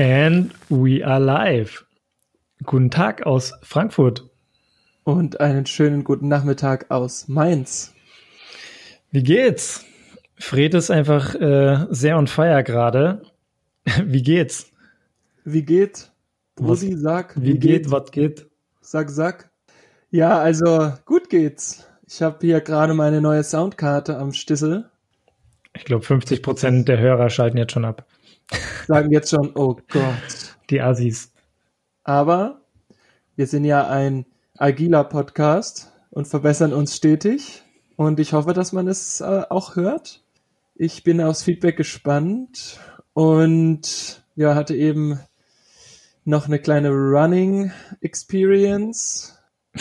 And we are live. Guten Tag aus Frankfurt. Und einen schönen guten Nachmittag aus Mainz. Wie geht's? Fred ist einfach äh, sehr on fire gerade. Wie geht's? Wie geht? Rosi, sag. Wie, wie geht, geht, was geht? Sag, sag. Ja, also gut geht's. Ich habe hier gerade meine neue Soundkarte am Stissel. Ich glaube, 50 Prozent der Hörer schalten jetzt schon ab. Sagen jetzt schon, oh Gott. Die Assis. Aber wir sind ja ein agiler Podcast und verbessern uns stetig. Und ich hoffe, dass man es äh, auch hört. Ich bin aufs Feedback gespannt und ja, hatte eben noch eine kleine Running Experience.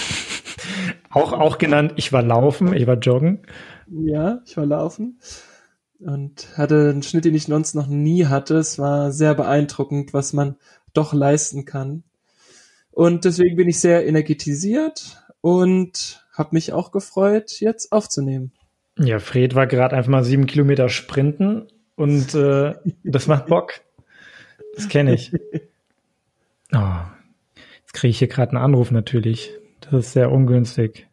auch, auch genannt, ich war laufen, ich war joggen. Ja, ich war laufen und hatte einen Schnitt, den ich sonst noch nie hatte. Es war sehr beeindruckend, was man doch leisten kann. Und deswegen bin ich sehr energetisiert und habe mich auch gefreut, jetzt aufzunehmen. Ja, Fred war gerade einfach mal sieben Kilometer sprinten und äh, das macht Bock. Das kenne ich. Oh, jetzt kriege ich hier gerade einen Anruf natürlich. Das ist sehr ungünstig.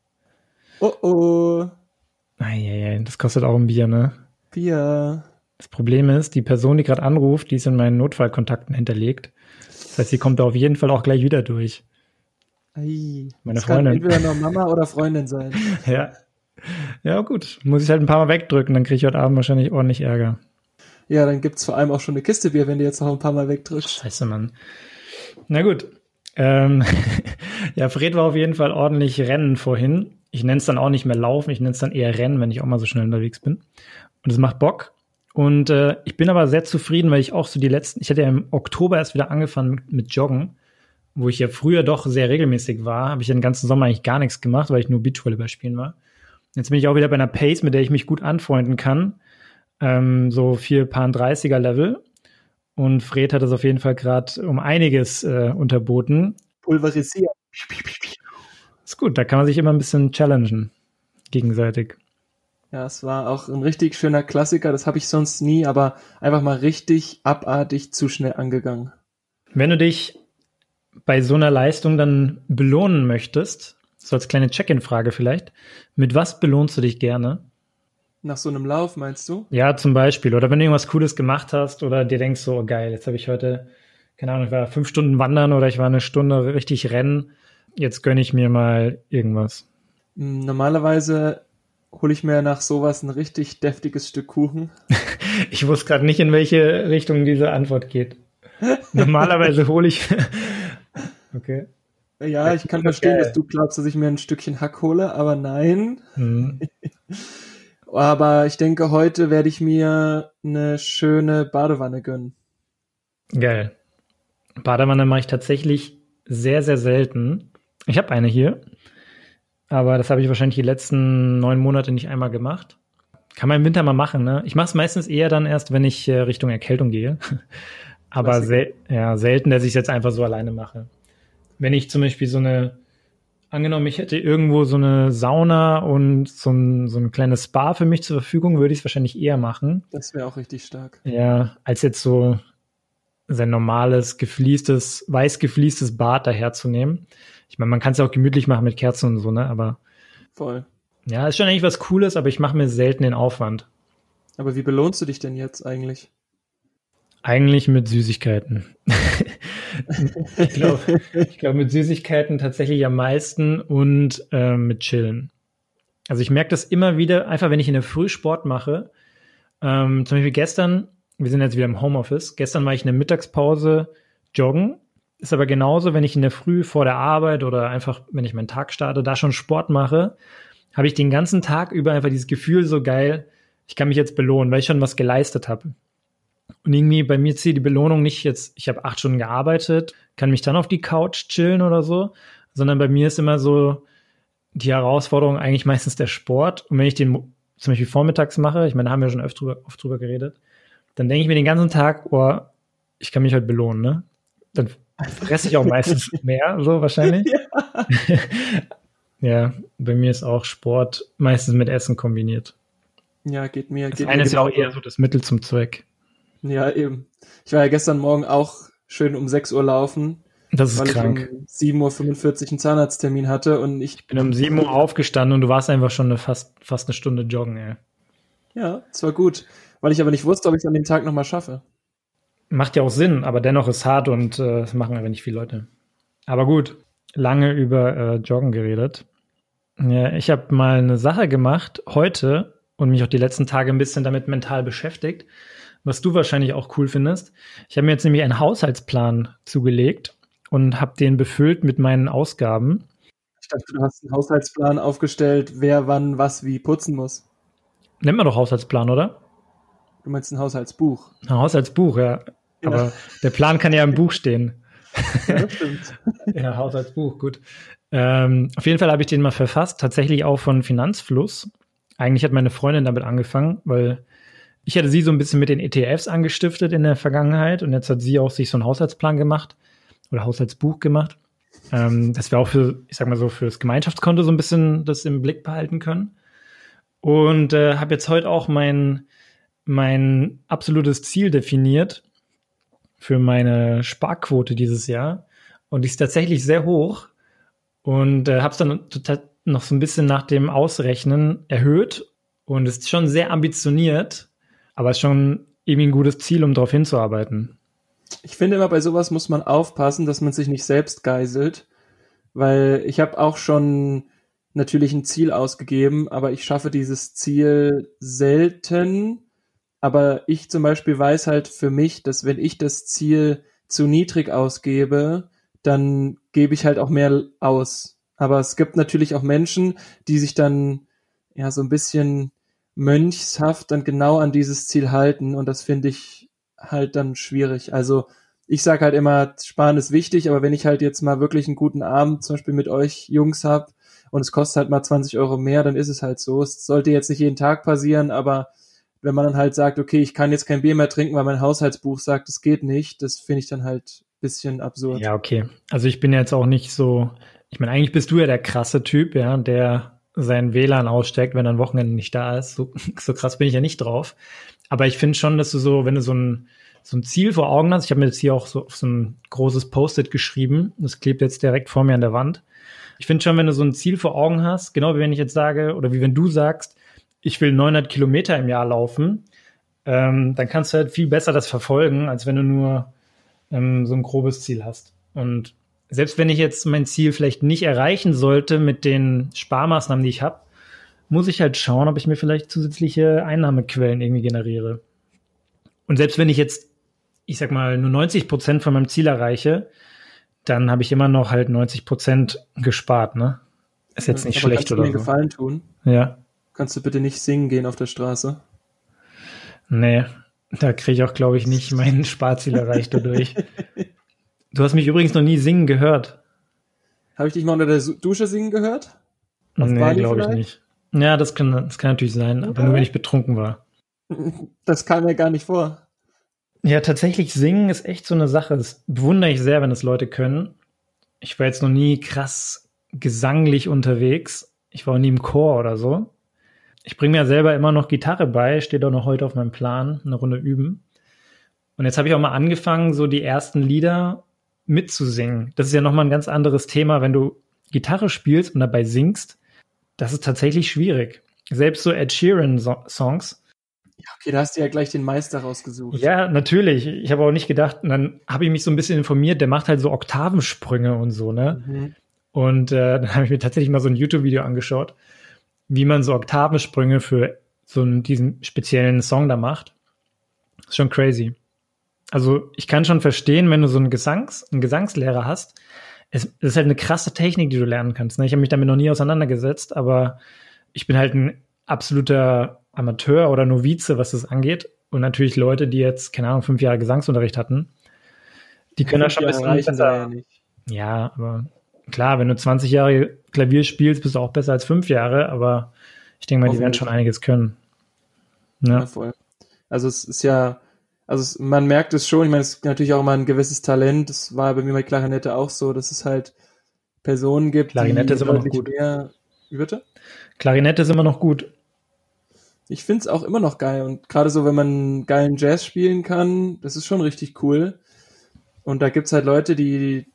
Oh oh. Eieiei, das kostet auch ein Bier, ne? Bier. Das Problem ist, die Person, die gerade anruft, die ist in meinen Notfallkontakten hinterlegt. Das heißt, sie kommt da auf jeden Fall auch gleich wieder durch. Ei, Meine das Freundin. Kann entweder noch Mama oder Freundin sein. ja. Ja, gut. Muss ich halt ein paar Mal wegdrücken, dann kriege ich heute Abend wahrscheinlich ordentlich Ärger. Ja, dann gibt's vor allem auch schon eine Kiste Bier, wenn du jetzt noch ein paar Mal wegdrückst. Scheiße, Mann. Na gut. Ähm, ja, Fred war auf jeden Fall ordentlich Rennen vorhin. Ich nenne es dann auch nicht mehr Laufen, ich nenne es dann eher Rennen, wenn ich auch mal so schnell unterwegs bin. Und es macht Bock. Und äh, ich bin aber sehr zufrieden, weil ich auch so die letzten, ich hatte ja im Oktober erst wieder angefangen mit, mit Joggen, wo ich ja früher doch sehr regelmäßig war, habe ich ja den ganzen Sommer eigentlich gar nichts gemacht, weil ich nur Beachvolleyball spielen war. Jetzt bin ich auch wieder bei einer Pace, mit der ich mich gut anfreunden kann. Ähm, so vier Paar 30er Level. Und Fred hat das auf jeden Fall gerade um einiges äh, unterboten. Pulverisiert. Ist gut, da kann man sich immer ein bisschen challengen. Gegenseitig. Ja, es war auch ein richtig schöner Klassiker. Das habe ich sonst nie, aber einfach mal richtig abartig zu schnell angegangen. Wenn du dich bei so einer Leistung dann belohnen möchtest, so als kleine Check-in-Frage vielleicht, mit was belohnst du dich gerne? Nach so einem Lauf, meinst du? Ja, zum Beispiel. Oder wenn du irgendwas Cooles gemacht hast oder dir denkst so, oh geil, jetzt habe ich heute, keine Ahnung, ich war fünf Stunden wandern oder ich war eine Stunde richtig rennen. Jetzt gönne ich mir mal irgendwas. Hm, normalerweise hole ich mir nach sowas ein richtig deftiges Stück Kuchen. ich wusste gerade nicht, in welche Richtung diese Antwort geht. Normalerweise hole ich. okay. Ja, ich kann verstehen, dass du glaubst, dass ich mir ein Stückchen Hack hole, aber nein. Mhm. aber ich denke, heute werde ich mir eine schöne Badewanne gönnen. Geil. Badewanne mache ich tatsächlich sehr, sehr selten. Ich habe eine hier. Aber das habe ich wahrscheinlich die letzten neun Monate nicht einmal gemacht. Kann man im Winter mal machen, ne? Ich mache es meistens eher dann erst, wenn ich äh, Richtung Erkältung gehe. Aber sel ja, selten, dass ich es jetzt einfach so alleine mache. Wenn ich zum Beispiel so eine, angenommen, ich hätte irgendwo so eine Sauna und so ein, so ein kleines Spa für mich zur Verfügung, würde ich es wahrscheinlich eher machen. Das wäre auch richtig stark. Ja, als jetzt so sein normales, gefliestes, weiß gefliestes Bad daherzunehmen. Ich meine, man kann es ja auch gemütlich machen mit Kerzen und so, ne? Aber. Voll. Ja, ist schon eigentlich was Cooles, aber ich mache mir selten den Aufwand. Aber wie belohnst du dich denn jetzt eigentlich? Eigentlich mit Süßigkeiten. ich glaube, ich glaub, mit Süßigkeiten tatsächlich am meisten und äh, mit Chillen. Also ich merke das immer wieder, einfach wenn ich in der Früh Sport mache. Ähm, zum Beispiel gestern, wir sind jetzt wieder im Homeoffice, gestern war ich in der Mittagspause joggen ist aber genauso, wenn ich in der Früh vor der Arbeit oder einfach, wenn ich meinen Tag starte, da schon Sport mache, habe ich den ganzen Tag über einfach dieses Gefühl so geil, ich kann mich jetzt belohnen, weil ich schon was geleistet habe. Und irgendwie bei mir zieht die Belohnung nicht jetzt, ich habe acht Stunden gearbeitet, kann mich dann auf die Couch chillen oder so, sondern bei mir ist immer so die Herausforderung eigentlich meistens der Sport. Und wenn ich den zum Beispiel vormittags mache, ich meine, da haben wir schon oft drüber, oft drüber geredet, dann denke ich mir den ganzen Tag, oh, ich kann mich heute belohnen, ne? Dann fresse ich auch meistens mehr, so wahrscheinlich. Ja. ja, bei mir ist auch Sport meistens mit Essen kombiniert. Ja, geht mir. Das geht eine mir ist ja auch eher so das Mittel zum Zweck. Ja, eben. Ich war ja gestern Morgen auch schön um 6 Uhr laufen. Das ist krank. Ich um 7.45 Uhr einen Zahnarzttermin hatte und ich. Ich bin um 7 Uhr aufgestanden und du warst einfach schon eine fast, fast eine Stunde joggen, ey. Ja, das war gut. Weil ich aber nicht wusste, ob ich es an dem Tag nochmal schaffe. Macht ja auch Sinn, aber dennoch ist hart und äh, das machen aber nicht viele Leute. Aber gut, lange über äh, Joggen geredet. Ja, ich habe mal eine Sache gemacht heute und mich auch die letzten Tage ein bisschen damit mental beschäftigt, was du wahrscheinlich auch cool findest. Ich habe mir jetzt nämlich einen Haushaltsplan zugelegt und habe den befüllt mit meinen Ausgaben. Ich dachte, du hast einen Haushaltsplan aufgestellt, wer wann was wie putzen muss. Nennt man doch Haushaltsplan, oder? Du meinst ein Haushaltsbuch? Ein Haushaltsbuch, ja. Ja. Aber der Plan kann ja im Buch stehen. Ja, das stimmt. ja, Haushaltsbuch, gut. Ähm, auf jeden Fall habe ich den mal verfasst, tatsächlich auch von Finanzfluss. Eigentlich hat meine Freundin damit angefangen, weil ich hatte sie so ein bisschen mit den ETFs angestiftet in der Vergangenheit und jetzt hat sie auch sich so einen Haushaltsplan gemacht oder Haushaltsbuch gemacht, ähm, dass wir auch für, ich sag mal so, fürs Gemeinschaftskonto so ein bisschen das im Blick behalten können. Und äh, habe jetzt heute auch mein, mein absolutes Ziel definiert für meine Sparquote dieses Jahr. Und die ist tatsächlich sehr hoch. Und äh, habe es dann noch so ein bisschen nach dem Ausrechnen erhöht. Und ist schon sehr ambitioniert, aber ist schon irgendwie ein gutes Ziel, um darauf hinzuarbeiten. Ich finde immer, bei sowas muss man aufpassen, dass man sich nicht selbst geiselt, weil ich habe auch schon natürlich ein Ziel ausgegeben, aber ich schaffe dieses Ziel selten. Aber ich zum Beispiel weiß halt für mich, dass wenn ich das Ziel zu niedrig ausgebe, dann gebe ich halt auch mehr aus. Aber es gibt natürlich auch Menschen, die sich dann ja so ein bisschen mönchshaft dann genau an dieses Ziel halten und das finde ich halt dann schwierig. Also ich sage halt immer, Sparen ist wichtig, aber wenn ich halt jetzt mal wirklich einen guten Abend zum Beispiel mit euch Jungs hab und es kostet halt mal 20 Euro mehr, dann ist es halt so. Es sollte jetzt nicht jeden Tag passieren, aber wenn man dann halt sagt, okay, ich kann jetzt kein Bier mehr trinken, weil mein Haushaltsbuch sagt, es geht nicht, das finde ich dann halt bisschen absurd. Ja, okay. Also ich bin jetzt auch nicht so, ich meine, eigentlich bist du ja der krasse Typ, ja, der sein WLAN aussteckt, wenn er ein Wochenende nicht da ist. So, so krass bin ich ja nicht drauf. Aber ich finde schon, dass du so, wenn du so ein, so ein Ziel vor Augen hast, ich habe mir jetzt hier auch so so ein großes Post-it geschrieben, das klebt jetzt direkt vor mir an der Wand. Ich finde schon, wenn du so ein Ziel vor Augen hast, genau wie wenn ich jetzt sage, oder wie wenn du sagst, ich will 900 Kilometer im Jahr laufen, ähm, dann kannst du halt viel besser das verfolgen, als wenn du nur ähm, so ein grobes Ziel hast. Und selbst wenn ich jetzt mein Ziel vielleicht nicht erreichen sollte mit den Sparmaßnahmen, die ich habe, muss ich halt schauen, ob ich mir vielleicht zusätzliche Einnahmequellen irgendwie generiere. Und selbst wenn ich jetzt, ich sag mal, nur 90 Prozent von meinem Ziel erreiche, dann habe ich immer noch halt 90 Prozent gespart, ne? Ist jetzt nicht Aber schlecht oder du mir so. Gefallen tun? Ja. Kannst du bitte nicht singen gehen auf der Straße? Nee, da kriege ich auch, glaube ich, nicht mein Sparziel erreicht dadurch. Du hast mich übrigens noch nie singen gehört. Habe ich dich mal unter der Dusche singen gehört? Auf nee, glaube ich nicht. Ja, das kann, das kann natürlich sein, aber nur wenn ich betrunken war. Das kam mir gar nicht vor. Ja, tatsächlich singen ist echt so eine Sache. Das bewundere ich sehr, wenn es Leute können. Ich war jetzt noch nie krass gesanglich unterwegs. Ich war auch nie im Chor oder so. Ich bringe mir selber immer noch Gitarre bei, steht auch noch heute auf meinem Plan, eine Runde üben. Und jetzt habe ich auch mal angefangen, so die ersten Lieder mitzusingen. Das ist ja nochmal ein ganz anderes Thema, wenn du Gitarre spielst und dabei singst. Das ist tatsächlich schwierig. Selbst so Ed Sheeran Songs. Ja, okay, da hast du ja gleich den Meister rausgesucht. Ja, natürlich. Ich habe auch nicht gedacht, und dann habe ich mich so ein bisschen informiert, der macht halt so Oktavensprünge und so, ne? Mhm. Und äh, dann habe ich mir tatsächlich mal so ein YouTube-Video angeschaut, wie man so Oktavensprünge für so einen, diesen speziellen Song da macht. Ist schon crazy also ich kann schon verstehen, wenn du so einen Gesangs, einen Gesangslehrer hast, es, es ist halt eine krasse Technik, die du lernen kannst. Ne? Ich habe mich damit noch nie auseinandergesetzt, aber ich bin halt ein absoluter Amateur oder Novize, was das angeht. Und natürlich Leute, die jetzt, keine Ahnung, fünf Jahre Gesangsunterricht hatten, die können da schon ein bisschen besser. Ja, ja, aber klar, wenn du 20 Jahre Klavier spielst, bist du auch besser als fünf Jahre, aber ich denke mal, die werden schon einiges können. Ja. ja, voll. Also es ist ja, also es, man merkt es schon, ich meine, es ist natürlich auch immer ein gewisses Talent. Das war bei mir bei Klarinette auch so, dass es halt Personen gibt, Klarinette die ist immer noch gut. Mehr, wie bitte? Klarinette ist immer noch gut. Ich finde es auch immer noch geil und gerade so, wenn man geilen Jazz spielen kann, das ist schon richtig cool. Und da gibt's halt Leute, die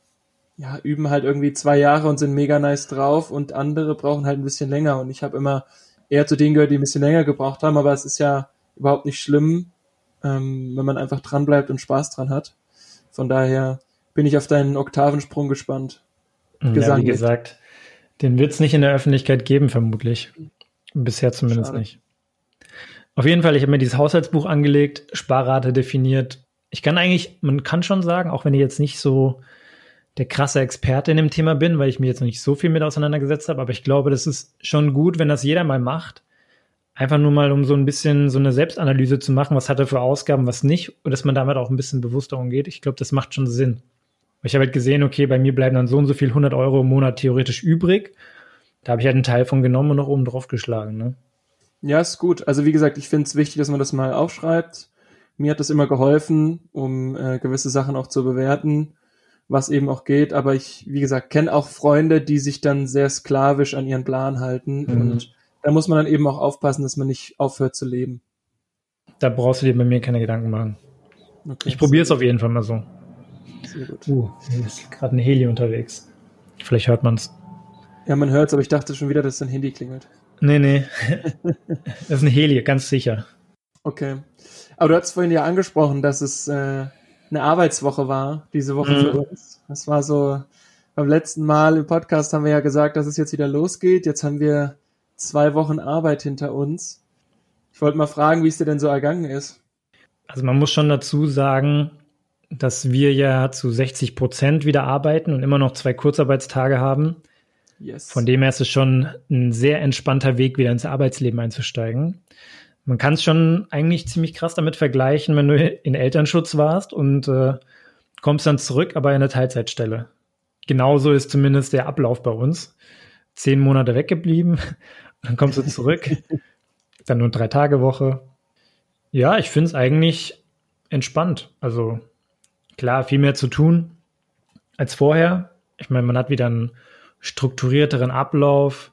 ja, üben halt irgendwie zwei Jahre und sind mega nice drauf und andere brauchen halt ein bisschen länger. Und ich habe immer eher zu denen gehört, die ein bisschen länger gebraucht haben, aber es ist ja überhaupt nicht schlimm, ähm, wenn man einfach dran bleibt und Spaß dran hat. Von daher bin ich auf deinen Oktavensprung gespannt. Ja, wie gesagt, den wird's nicht in der Öffentlichkeit geben, vermutlich. Bisher zumindest Schade. nicht. Auf jeden Fall, ich habe mir dieses Haushaltsbuch angelegt, Sparrate definiert. Ich kann eigentlich, man kann schon sagen, auch wenn ich jetzt nicht so der krasse Experte in dem Thema bin, weil ich mir jetzt noch nicht so viel mit auseinandergesetzt habe, aber ich glaube, das ist schon gut, wenn das jeder mal macht. Einfach nur mal, um so ein bisschen so eine Selbstanalyse zu machen, was hat er für Ausgaben, was nicht, und dass man damit auch ein bisschen bewusster umgeht. Ich glaube, das macht schon Sinn. Ich habe halt gesehen, okay, bei mir bleiben dann so und so viel 100 Euro im Monat theoretisch übrig. Da habe ich halt einen Teil von genommen und noch oben drauf geschlagen. Ne? Ja, ist gut. Also wie gesagt, ich finde es wichtig, dass man das mal aufschreibt. Mir hat das immer geholfen, um äh, gewisse Sachen auch zu bewerten, was eben auch geht. Aber ich, wie gesagt, kenne auch Freunde, die sich dann sehr sklavisch an ihren Plan halten. Mhm. Und da muss man dann eben auch aufpassen, dass man nicht aufhört zu leben. Da brauchst du dir bei mir keine Gedanken machen. Okay, ich probiere es auf jeden Fall mal so. Sehr gut. Uh, hier ist gerade ein Heli unterwegs. Vielleicht hört man es. Ja, man hört es, aber ich dachte schon wieder, dass dein Handy klingelt. Nee, nee. das ist ein Heli, ganz sicher. Okay. Aber du hast vorhin ja angesprochen, dass es äh, eine Arbeitswoche war, diese Woche mhm. für uns. Das war so, beim letzten Mal im Podcast haben wir ja gesagt, dass es jetzt wieder losgeht. Jetzt haben wir zwei Wochen Arbeit hinter uns. Ich wollte mal fragen, wie es dir denn so ergangen ist. Also man muss schon dazu sagen, dass wir ja zu 60 Prozent wieder arbeiten und immer noch zwei Kurzarbeitstage haben. Yes. Von dem her ist es schon ein sehr entspannter Weg, wieder ins Arbeitsleben einzusteigen. Man kann es schon eigentlich ziemlich krass damit vergleichen, wenn du in Elternschutz warst und äh, kommst dann zurück, aber in der Teilzeitstelle. Genauso ist zumindest der Ablauf bei uns. Zehn Monate weggeblieben, dann kommst du zurück, dann nur drei Tage Woche. Ja, ich finde es eigentlich entspannt. Also klar, viel mehr zu tun als vorher. Ich meine, man hat wieder einen strukturierteren Ablauf.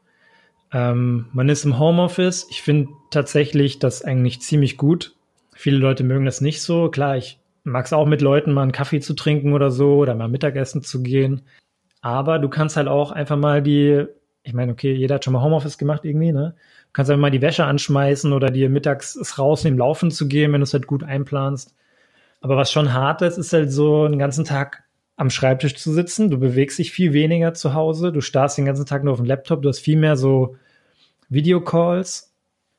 Ähm, man ist im Homeoffice. Ich finde tatsächlich das eigentlich ziemlich gut. Viele Leute mögen das nicht so. Klar, ich mag es auch mit Leuten mal einen Kaffee zu trinken oder so oder mal Mittagessen zu gehen. Aber du kannst halt auch einfach mal die, ich meine, okay, jeder hat schon mal Homeoffice gemacht irgendwie, ne? Du kannst einfach mal die Wäsche anschmeißen oder dir mittags es rausnehmen, laufen zu gehen, wenn du es halt gut einplanst. Aber was schon hart ist, ist halt so einen ganzen Tag am Schreibtisch zu sitzen. Du bewegst dich viel weniger zu Hause. Du starrst den ganzen Tag nur auf dem Laptop. Du hast viel mehr so Videocalls.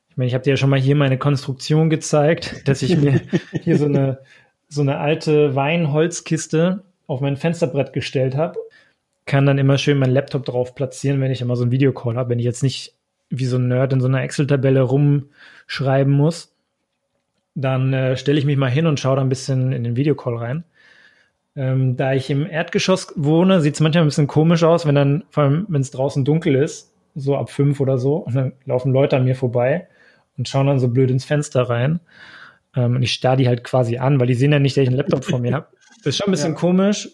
Ich meine, ich habe dir ja schon mal hier meine Konstruktion gezeigt, dass ich mir hier so eine, so eine alte Weinholzkiste auf mein Fensterbrett gestellt habe. Kann dann immer schön meinen Laptop drauf platzieren, wenn ich immer so einen Videocall habe. Wenn ich jetzt nicht wie so ein Nerd in so einer Excel-Tabelle rumschreiben muss dann äh, stelle ich mich mal hin und schaue da ein bisschen in den Videocall rein. Ähm, da ich im Erdgeschoss wohne, sieht es manchmal ein bisschen komisch aus, wenn dann, vor allem wenn es draußen dunkel ist, so ab fünf oder so, und dann laufen Leute an mir vorbei und schauen dann so blöd ins Fenster rein. Ähm, und ich starre die halt quasi an, weil die sehen ja nicht, dass ich einen Laptop vor mir habe. Das ist schon ein bisschen ja. komisch.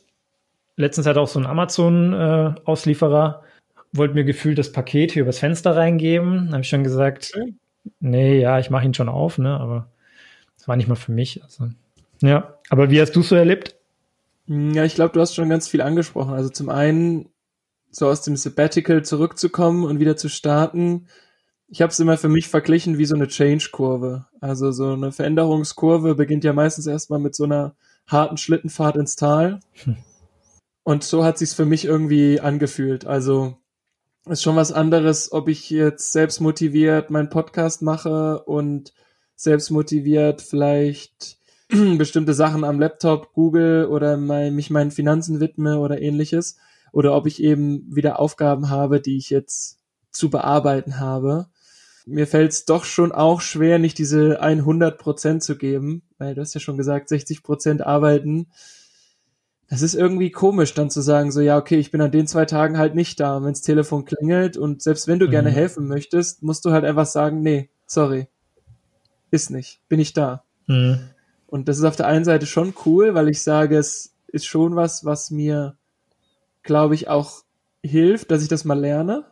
Letztens hat auch so ein Amazon-Auslieferer, äh, wollte mir gefühlt das Paket hier übers Fenster reingeben. Da habe ich schon gesagt, okay. nee, ja, ich mache ihn schon auf, ne, aber das war nicht mal für mich. Also, ja, aber wie hast du es so erlebt? Ja, ich glaube, du hast schon ganz viel angesprochen. Also zum einen so aus dem Sabbatical zurückzukommen und wieder zu starten. Ich habe es immer für mich verglichen wie so eine Change-Kurve. Also so eine Veränderungskurve beginnt ja meistens erstmal mit so einer harten Schlittenfahrt ins Tal. Hm. Und so hat sich's für mich irgendwie angefühlt. Also ist schon was anderes, ob ich jetzt selbst motiviert meinen Podcast mache und selbst motiviert vielleicht bestimmte Sachen am Laptop google oder mein, mich meinen Finanzen widme oder ähnliches. Oder ob ich eben wieder Aufgaben habe, die ich jetzt zu bearbeiten habe. Mir fällt es doch schon auch schwer, nicht diese 100 Prozent zu geben, weil du hast ja schon gesagt, 60 Prozent arbeiten. Das ist irgendwie komisch, dann zu sagen, so, ja, okay, ich bin an den zwei Tagen halt nicht da, wenns Telefon klingelt und selbst wenn du mhm. gerne helfen möchtest, musst du halt einfach sagen, nee, sorry, ist nicht, bin ich da. Mhm. Und das ist auf der einen Seite schon cool, weil ich sage, es ist schon was, was mir, glaube ich, auch hilft, dass ich das mal lerne,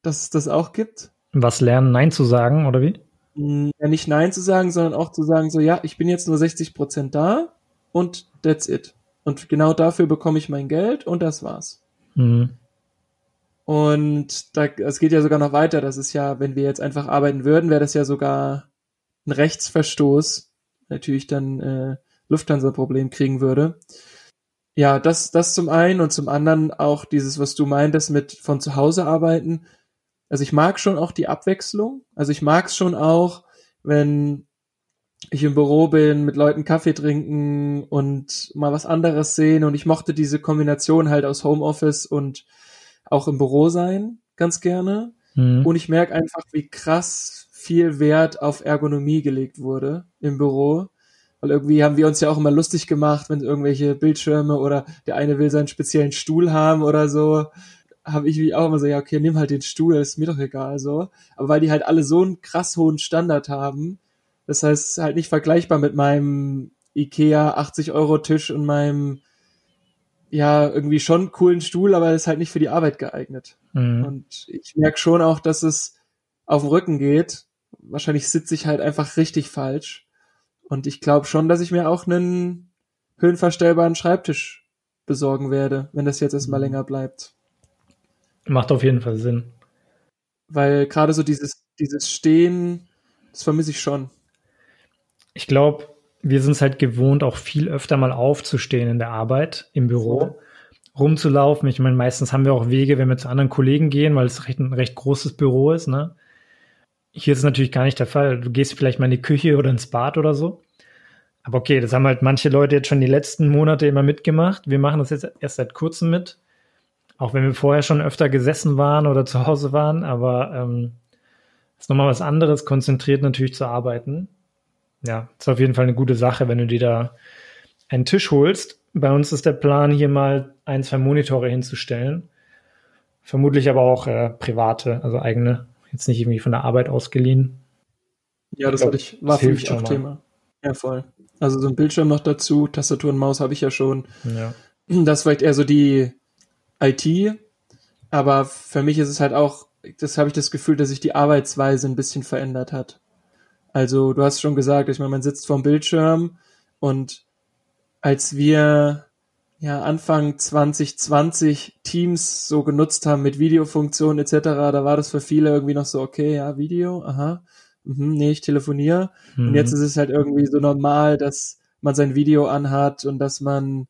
dass es das auch gibt. Was lernen, Nein zu sagen, oder wie? Hm, ja, nicht Nein zu sagen, sondern auch zu sagen, so, ja, ich bin jetzt nur 60 Prozent da und that's it. und genau dafür bekomme ich mein Geld und das war's. Mhm. Und da, es geht ja sogar noch weiter. Das ist ja, wenn wir jetzt einfach arbeiten würden, wäre das ja sogar ein Rechtsverstoß. Natürlich dann äh, Lufthansa-Problem kriegen würde. Ja, das, das zum einen und zum anderen auch dieses, was du meintest mit von zu Hause arbeiten. Also ich mag schon auch die Abwechslung. Also ich mag es schon auch, wenn ich im Büro bin, mit Leuten Kaffee trinken und mal was anderes sehen. Und ich mochte diese Kombination halt aus Homeoffice und auch im Büro sein, ganz gerne. Mhm. Und ich merke einfach, wie krass viel Wert auf Ergonomie gelegt wurde im Büro. Weil irgendwie haben wir uns ja auch immer lustig gemacht, wenn irgendwelche Bildschirme oder der eine will seinen speziellen Stuhl haben oder so, habe ich wie auch immer so, ja, okay, nimm halt den Stuhl, ist mir doch egal so. Aber weil die halt alle so einen krass hohen Standard haben, das heißt halt nicht vergleichbar mit meinem Ikea 80 Euro Tisch und meinem ja, irgendwie schon coolen Stuhl, aber ist halt nicht für die Arbeit geeignet. Mhm. Und ich merke schon auch, dass es auf den Rücken geht. Wahrscheinlich sitze ich halt einfach richtig falsch. Und ich glaube schon, dass ich mir auch einen höhenverstellbaren Schreibtisch besorgen werde, wenn das jetzt erstmal mhm. länger bleibt. Macht auf jeden Fall Sinn. Weil gerade so dieses, dieses Stehen, das vermisse ich schon. Ich glaube, wir sind es halt gewohnt, auch viel öfter mal aufzustehen in der Arbeit, im Büro, rumzulaufen. Ich meine, meistens haben wir auch Wege, wenn wir zu anderen Kollegen gehen, weil es recht, ein recht großes Büro ist. Ne? Hier ist es natürlich gar nicht der Fall. Du gehst vielleicht mal in die Küche oder ins Bad oder so. Aber okay, das haben halt manche Leute jetzt schon die letzten Monate immer mitgemacht. Wir machen das jetzt erst seit kurzem mit. Auch wenn wir vorher schon öfter gesessen waren oder zu Hause waren. Aber ähm, ist nochmal was anderes, konzentriert natürlich zu arbeiten ja, ist auf jeden Fall eine gute Sache, wenn du dir da einen Tisch holst. Bei uns ist der Plan, hier mal ein, zwei Monitore hinzustellen. Vermutlich aber auch äh, private, also eigene, jetzt nicht irgendwie von der Arbeit ausgeliehen. Ja, das, ich glaub, hatte ich, war für mich auch Thema. Ja, voll. Also so ein Bildschirm noch dazu, Tastatur und Maus habe ich ja schon. Ja. Das ist vielleicht eher so die IT, aber für mich ist es halt auch, das habe ich das Gefühl, dass sich die Arbeitsweise ein bisschen verändert hat. Also du hast schon gesagt, ich meine, man sitzt vorm Bildschirm und als wir ja Anfang 2020 Teams so genutzt haben mit Videofunktionen etc., da war das für viele irgendwie noch so, okay, ja, Video, aha, mhm, nee, ich telefoniere. Mhm. Und jetzt ist es halt irgendwie so normal, dass man sein Video anhat und dass man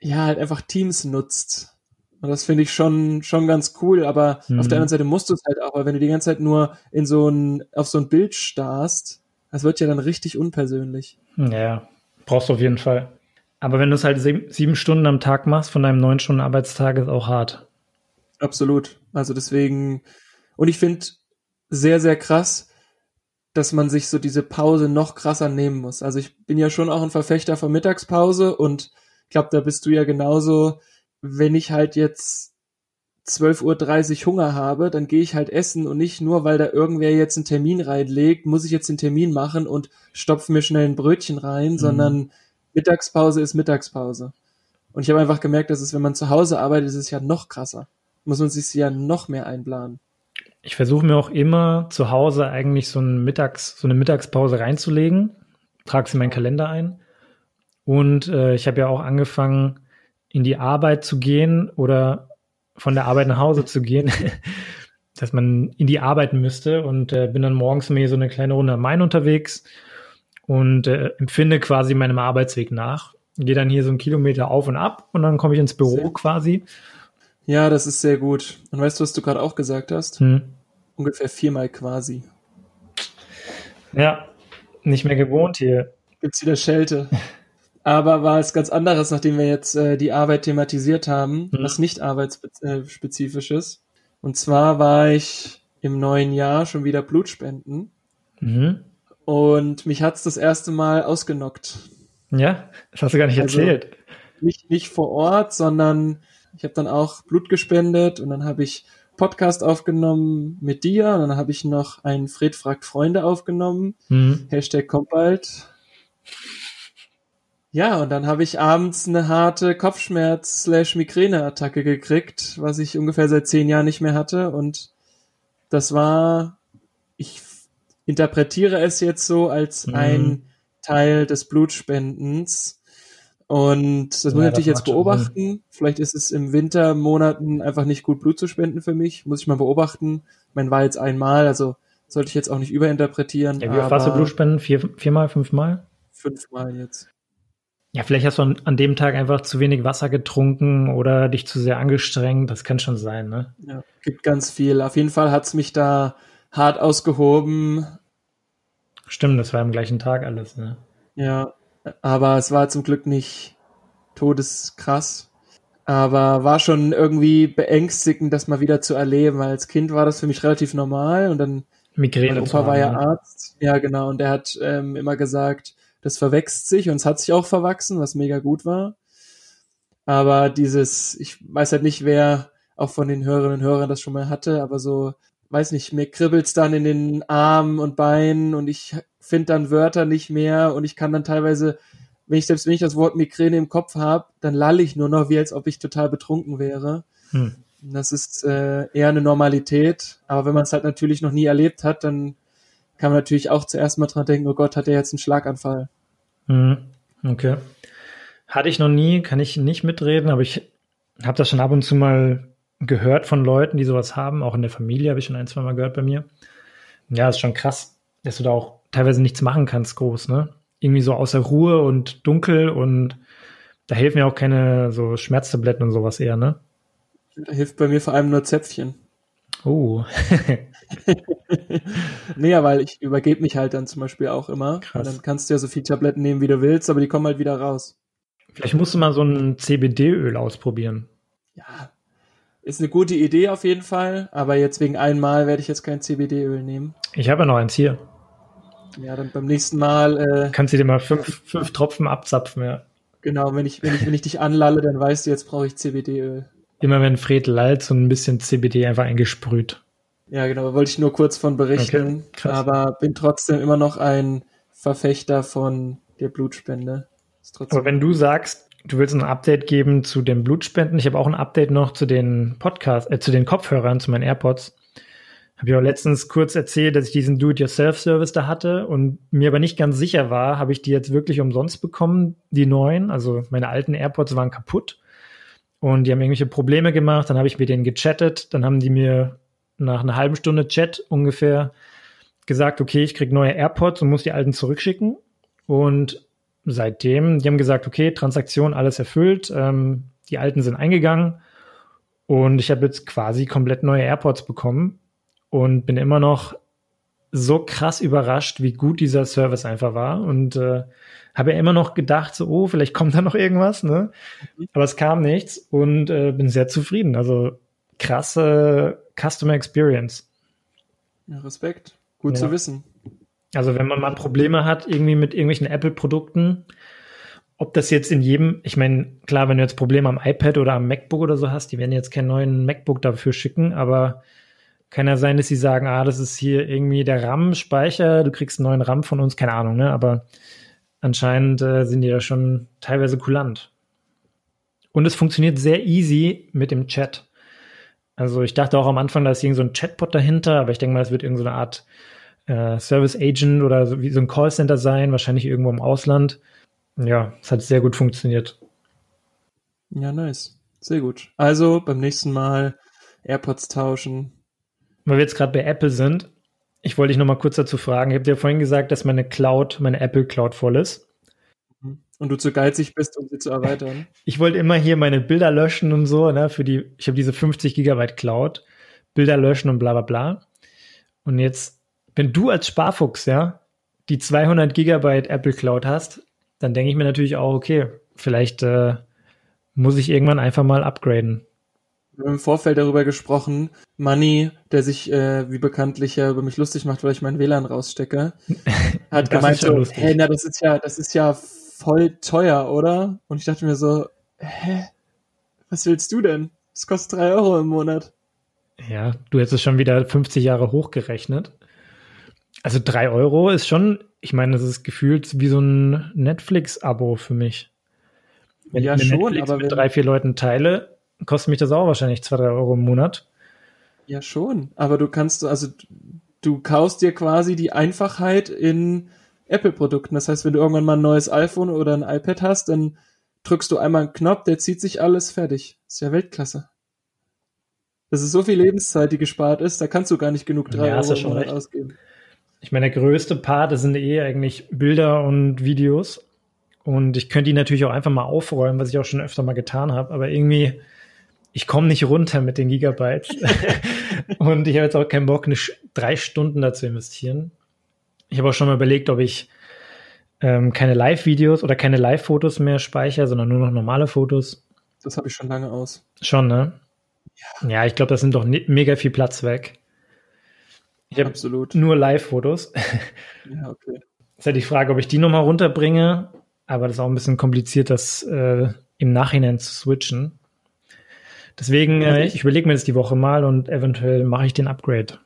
ja halt einfach Teams nutzt. Und das finde ich schon, schon ganz cool, aber mhm. auf der mhm. anderen Seite musst du es halt auch, weil wenn du die ganze Zeit nur in so ein, auf so ein Bild starrst, das wird ja dann richtig unpersönlich. Ja, brauchst du auf jeden Fall. Aber wenn du es halt sieben Stunden am Tag machst, von deinem neun Stunden Arbeitstag, ist auch hart. Absolut. Also deswegen, und ich finde sehr, sehr krass, dass man sich so diese Pause noch krasser nehmen muss. Also ich bin ja schon auch ein Verfechter von Mittagspause und ich glaube, da bist du ja genauso, wenn ich halt jetzt 12.30 Uhr Hunger habe, dann gehe ich halt essen und nicht nur, weil da irgendwer jetzt einen Termin reinlegt, muss ich jetzt den Termin machen und stopfe mir schnell ein Brötchen rein, mhm. sondern Mittagspause ist Mittagspause. Und ich habe einfach gemerkt, dass es, wenn man zu Hause arbeitet, ist es ja noch krasser. Muss man sich ja noch mehr einplanen. Ich versuche mir auch immer zu Hause eigentlich so, ein Mittags, so eine Mittagspause reinzulegen, trage sie in meinen Kalender ein. Und äh, ich habe ja auch angefangen, in die Arbeit zu gehen oder von der Arbeit nach Hause zu gehen, dass man in die arbeiten müsste und äh, bin dann morgens mir so eine kleine Runde am Main unterwegs und äh, empfinde quasi meinem Arbeitsweg nach. Gehe dann hier so einen Kilometer auf und ab und dann komme ich ins Büro sehr. quasi. Ja, das ist sehr gut. Und weißt du, was du gerade auch gesagt hast? Hm. Ungefähr viermal quasi. Ja, nicht mehr gewohnt hier. Gibt's wieder Schelte. aber war es ganz anderes, nachdem wir jetzt äh, die Arbeit thematisiert haben, mhm. was nicht arbeitsspezifisches. Und zwar war ich im neuen Jahr schon wieder Blutspenden. Mhm. Und mich hat's das erste Mal ausgenockt. Ja, das hast du gar nicht also erzählt. Nicht, nicht vor Ort, sondern ich habe dann auch Blut gespendet und dann habe ich Podcast aufgenommen mit dir und dann habe ich noch einen Fred fragt Freunde aufgenommen. Mhm. Hashtag kommt bald. Ja, und dann habe ich abends eine harte Kopfschmerz-Migräne-Attacke gekriegt, was ich ungefähr seit zehn Jahren nicht mehr hatte. Und das war, ich interpretiere es jetzt so als mhm. ein Teil des Blutspendens. Und das ja, muss ich natürlich jetzt beobachten. Vielleicht ist es im Wintermonaten einfach nicht gut, Blut zu spenden für mich. Muss ich mal beobachten. Mein war jetzt einmal, also sollte ich jetzt auch nicht überinterpretieren. Ja, wie oft warst du Blutspenden? Vier, viermal, fünfmal? Fünfmal jetzt. Ja, vielleicht hast du an, an, dem Tag einfach zu wenig Wasser getrunken oder dich zu sehr angestrengt. Das kann schon sein, ne? Ja, gibt ganz viel. Auf jeden Fall hat's mich da hart ausgehoben. Stimmt, das war am gleichen Tag alles, ne? Ja, aber es war zum Glück nicht todeskrass. Aber war schon irgendwie beängstigend, das mal wieder zu erleben, weil als Kind war das für mich relativ normal und dann Migräne. Mein Opa war ja? Arzt. Ja, genau. Und der hat ähm, immer gesagt, das verwächst sich und es hat sich auch verwachsen, was mega gut war. Aber dieses, ich weiß halt nicht, wer auch von den Hörerinnen und Hörern das schon mal hatte, aber so, weiß nicht, mir kribbelt's dann in den Armen und Beinen und ich finde dann Wörter nicht mehr und ich kann dann teilweise, wenn ich selbst wenn ich das Wort Migräne im Kopf habe, dann lalle ich nur noch, wie als ob ich total betrunken wäre. Hm. Das ist äh, eher eine Normalität, aber wenn man es halt natürlich noch nie erlebt hat, dann kann man natürlich auch zuerst mal dran denken, oh Gott, hat er jetzt einen Schlaganfall. Mhm. Okay. Hatte ich noch nie, kann ich nicht mitreden, aber ich habe das schon ab und zu mal gehört von Leuten, die sowas haben. Auch in der Familie habe ich schon ein, zwei Mal gehört bei mir. Ja, ist schon krass, dass du da auch teilweise nichts machen kannst, groß, ne? Irgendwie so außer Ruhe und dunkel und da helfen ja auch keine so Schmerztabletten und sowas eher, ne? Da hilft bei mir vor allem nur Zäpfchen. Oh. nee, weil ich übergebe mich halt dann zum Beispiel auch immer. Krass. Dann kannst du ja so viele Tabletten nehmen, wie du willst, aber die kommen halt wieder raus. Vielleicht musst du mal so ein CBD-Öl ausprobieren. Ja, ist eine gute Idee auf jeden Fall, aber jetzt wegen einmal werde ich jetzt kein CBD-Öl nehmen. Ich habe ja noch eins hier. Ja, dann beim nächsten Mal. Äh, Kannst du dir mal fünf, fünf Tropfen abzapfen, ja. Genau, wenn ich, wenn ich, wenn ich dich anlalle, dann weißt du, jetzt brauche ich CBD-Öl. Immer wenn Fred lallt, so ein bisschen CBD einfach eingesprüht. Ja, genau, wollte ich nur kurz von berichten. Okay, aber bin trotzdem immer noch ein Verfechter von der Blutspende. Aber wenn du sagst, du willst ein Update geben zu den Blutspenden, ich habe auch ein Update noch zu den Podcast, äh, zu den Kopfhörern, zu meinen AirPods. Habe ich auch letztens kurz erzählt, dass ich diesen Do-it-yourself-Service da hatte und mir aber nicht ganz sicher war, habe ich die jetzt wirklich umsonst bekommen, die neuen. Also meine alten AirPods waren kaputt und die haben irgendwelche Probleme gemacht. Dann habe ich mit denen gechattet. Dann haben die mir nach einer halben Stunde Chat ungefähr gesagt, okay, ich krieg neue AirPods und muss die alten zurückschicken. Und seitdem, die haben gesagt, okay, Transaktion alles erfüllt, ähm, die alten sind eingegangen und ich habe jetzt quasi komplett neue AirPods bekommen und bin immer noch so krass überrascht, wie gut dieser Service einfach war und äh, habe ja immer noch gedacht, so, oh, vielleicht kommt da noch irgendwas, ne? Mhm. Aber es kam nichts und äh, bin sehr zufrieden. Also krasse Customer Experience. Ja, Respekt. Gut ja. zu wissen. Also wenn man mal Probleme hat, irgendwie mit irgendwelchen Apple-Produkten, ob das jetzt in jedem, ich meine, klar, wenn du jetzt Probleme am iPad oder am MacBook oder so hast, die werden jetzt keinen neuen MacBook dafür schicken, aber kann ja sein, dass sie sagen, ah, das ist hier irgendwie der RAM-Speicher, du kriegst einen neuen RAM von uns, keine Ahnung, ne? Aber anscheinend äh, sind die da schon teilweise kulant. Und es funktioniert sehr easy mit dem Chat. Also ich dachte auch am Anfang, da ist irgend so ein Chatbot dahinter, aber ich denke mal, das wird irgendeine so Art äh, Service Agent oder so, wie so ein Callcenter sein, wahrscheinlich irgendwo im Ausland. Ja, es hat sehr gut funktioniert. Ja, nice. Sehr gut. Also beim nächsten Mal AirPods tauschen. Weil wir jetzt gerade bei Apple sind, ich wollte dich noch mal kurz dazu fragen. Ich habe dir vorhin gesagt, dass meine Cloud, meine Apple Cloud voll ist. Und du zu geizig bist, um sie zu erweitern. Ich wollte immer hier meine Bilder löschen und so, ne, für die, ich habe diese 50 Gigabyte Cloud, Bilder löschen und bla bla bla. Und jetzt, wenn du als Sparfuchs, ja, die 200 Gigabyte Apple Cloud hast, dann denke ich mir natürlich auch, okay, vielleicht äh, muss ich irgendwann einfach mal upgraden. Wir haben im Vorfeld darüber gesprochen, Money, der sich äh, wie bekanntlich ja über mich lustig macht, weil ich meinen WLAN rausstecke, hat gemeint so, hey, na, das ist ja, das ist ja voll teuer, oder? Und ich dachte mir so, hä? Was willst du denn? Das kostet drei Euro im Monat. Ja, du hättest es schon wieder 50 Jahre hochgerechnet. Also drei Euro ist schon, ich meine, das ist gefühlt wie so ein Netflix-Abo für mich. Wenn ja, ich schon, Netflix aber mit drei, vier Leuten teile, kostet mich das auch wahrscheinlich zwei, drei Euro im Monat. Ja, schon. Aber du kannst, also du kaufst dir quasi die Einfachheit in Apple-Produkten. Das heißt, wenn du irgendwann mal ein neues iPhone oder ein iPad hast, dann drückst du einmal einen Knopf, der zieht sich alles fertig. ist ja Weltklasse. Das ist so viel Lebenszeit, die gespart ist, da kannst du gar nicht genug drei Ja, Euro im Monat recht. ausgeben. Ich meine, der größte Part, das sind eh eigentlich Bilder und Videos. Und ich könnte die natürlich auch einfach mal aufräumen, was ich auch schon öfter mal getan habe. Aber irgendwie, ich komme nicht runter mit den Gigabytes. und ich habe jetzt auch keinen Bock, eine, drei Stunden dazu investieren. Ich habe auch schon mal überlegt, ob ich ähm, keine Live-Videos oder keine Live-Fotos mehr speichere, sondern nur noch normale Fotos. Das habe ich schon lange aus. Schon, ne? Ja, ich glaube, das sind doch mega viel Platz weg. Ich habe Absolut. nur Live-Fotos. Ja, okay. ist halt die Frage, ob ich die nochmal runterbringe, aber das ist auch ein bisschen kompliziert, das äh, im Nachhinein zu switchen. Deswegen, Also äh, ich- ich überlege mir das die Woche mal und eventuell mache ich den Upgrade.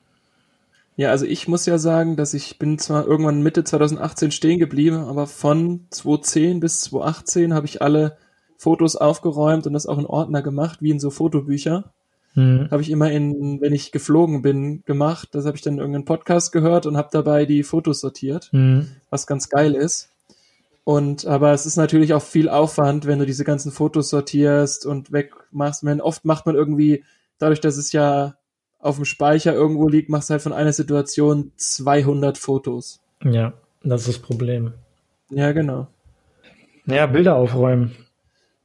Ja, also ich muss ja sagen, dass ich bin zwar irgendwann Mitte 2018 stehen geblieben, aber von 2010 bis 2018 habe ich alle Fotos aufgeräumt und das auch in Ordner gemacht, wie in so Fotobücher. Hm. Habe ich immer in, wenn ich geflogen bin, gemacht. Das habe ich dann in irgendeinen Podcast gehört und habe dabei die Fotos sortiert, Hm. was ganz geil ist. Und aber es ist natürlich auch viel Aufwand, wenn du diese ganzen Fotos sortierst und wegmachst. Man, oft macht man irgendwie, dadurch, dass es ja auf dem Speicher irgendwo liegt, machst du halt von einer Situation 200 Fotos. Ja, das ist das Problem. Ja, genau. Ja, Bilder aufräumen.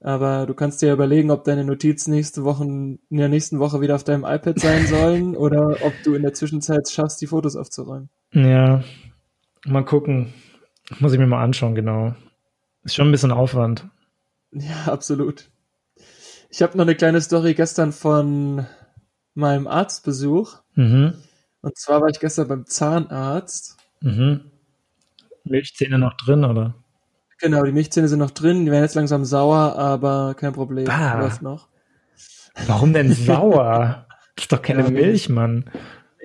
Aber du kannst dir überlegen, ob deine Notizen nächste Woche, in der nächsten Woche wieder auf deinem iPad sein sollen oder ob du in der Zwischenzeit schaffst, die Fotos aufzuräumen. Ja, mal gucken. Muss ich mir mal anschauen, genau. Ist schon ein bisschen Aufwand. Ja, absolut. Ich habe noch eine kleine Story gestern von meinem Arztbesuch. Mhm. Und zwar war ich gestern beim Zahnarzt. Mhm. Milchzähne noch drin, oder? Genau, die Milchzähne sind noch drin, die werden jetzt langsam sauer, aber kein Problem, Bah. läuft noch. Warum denn sauer? Das ist doch keine Ja, Milch, Mann.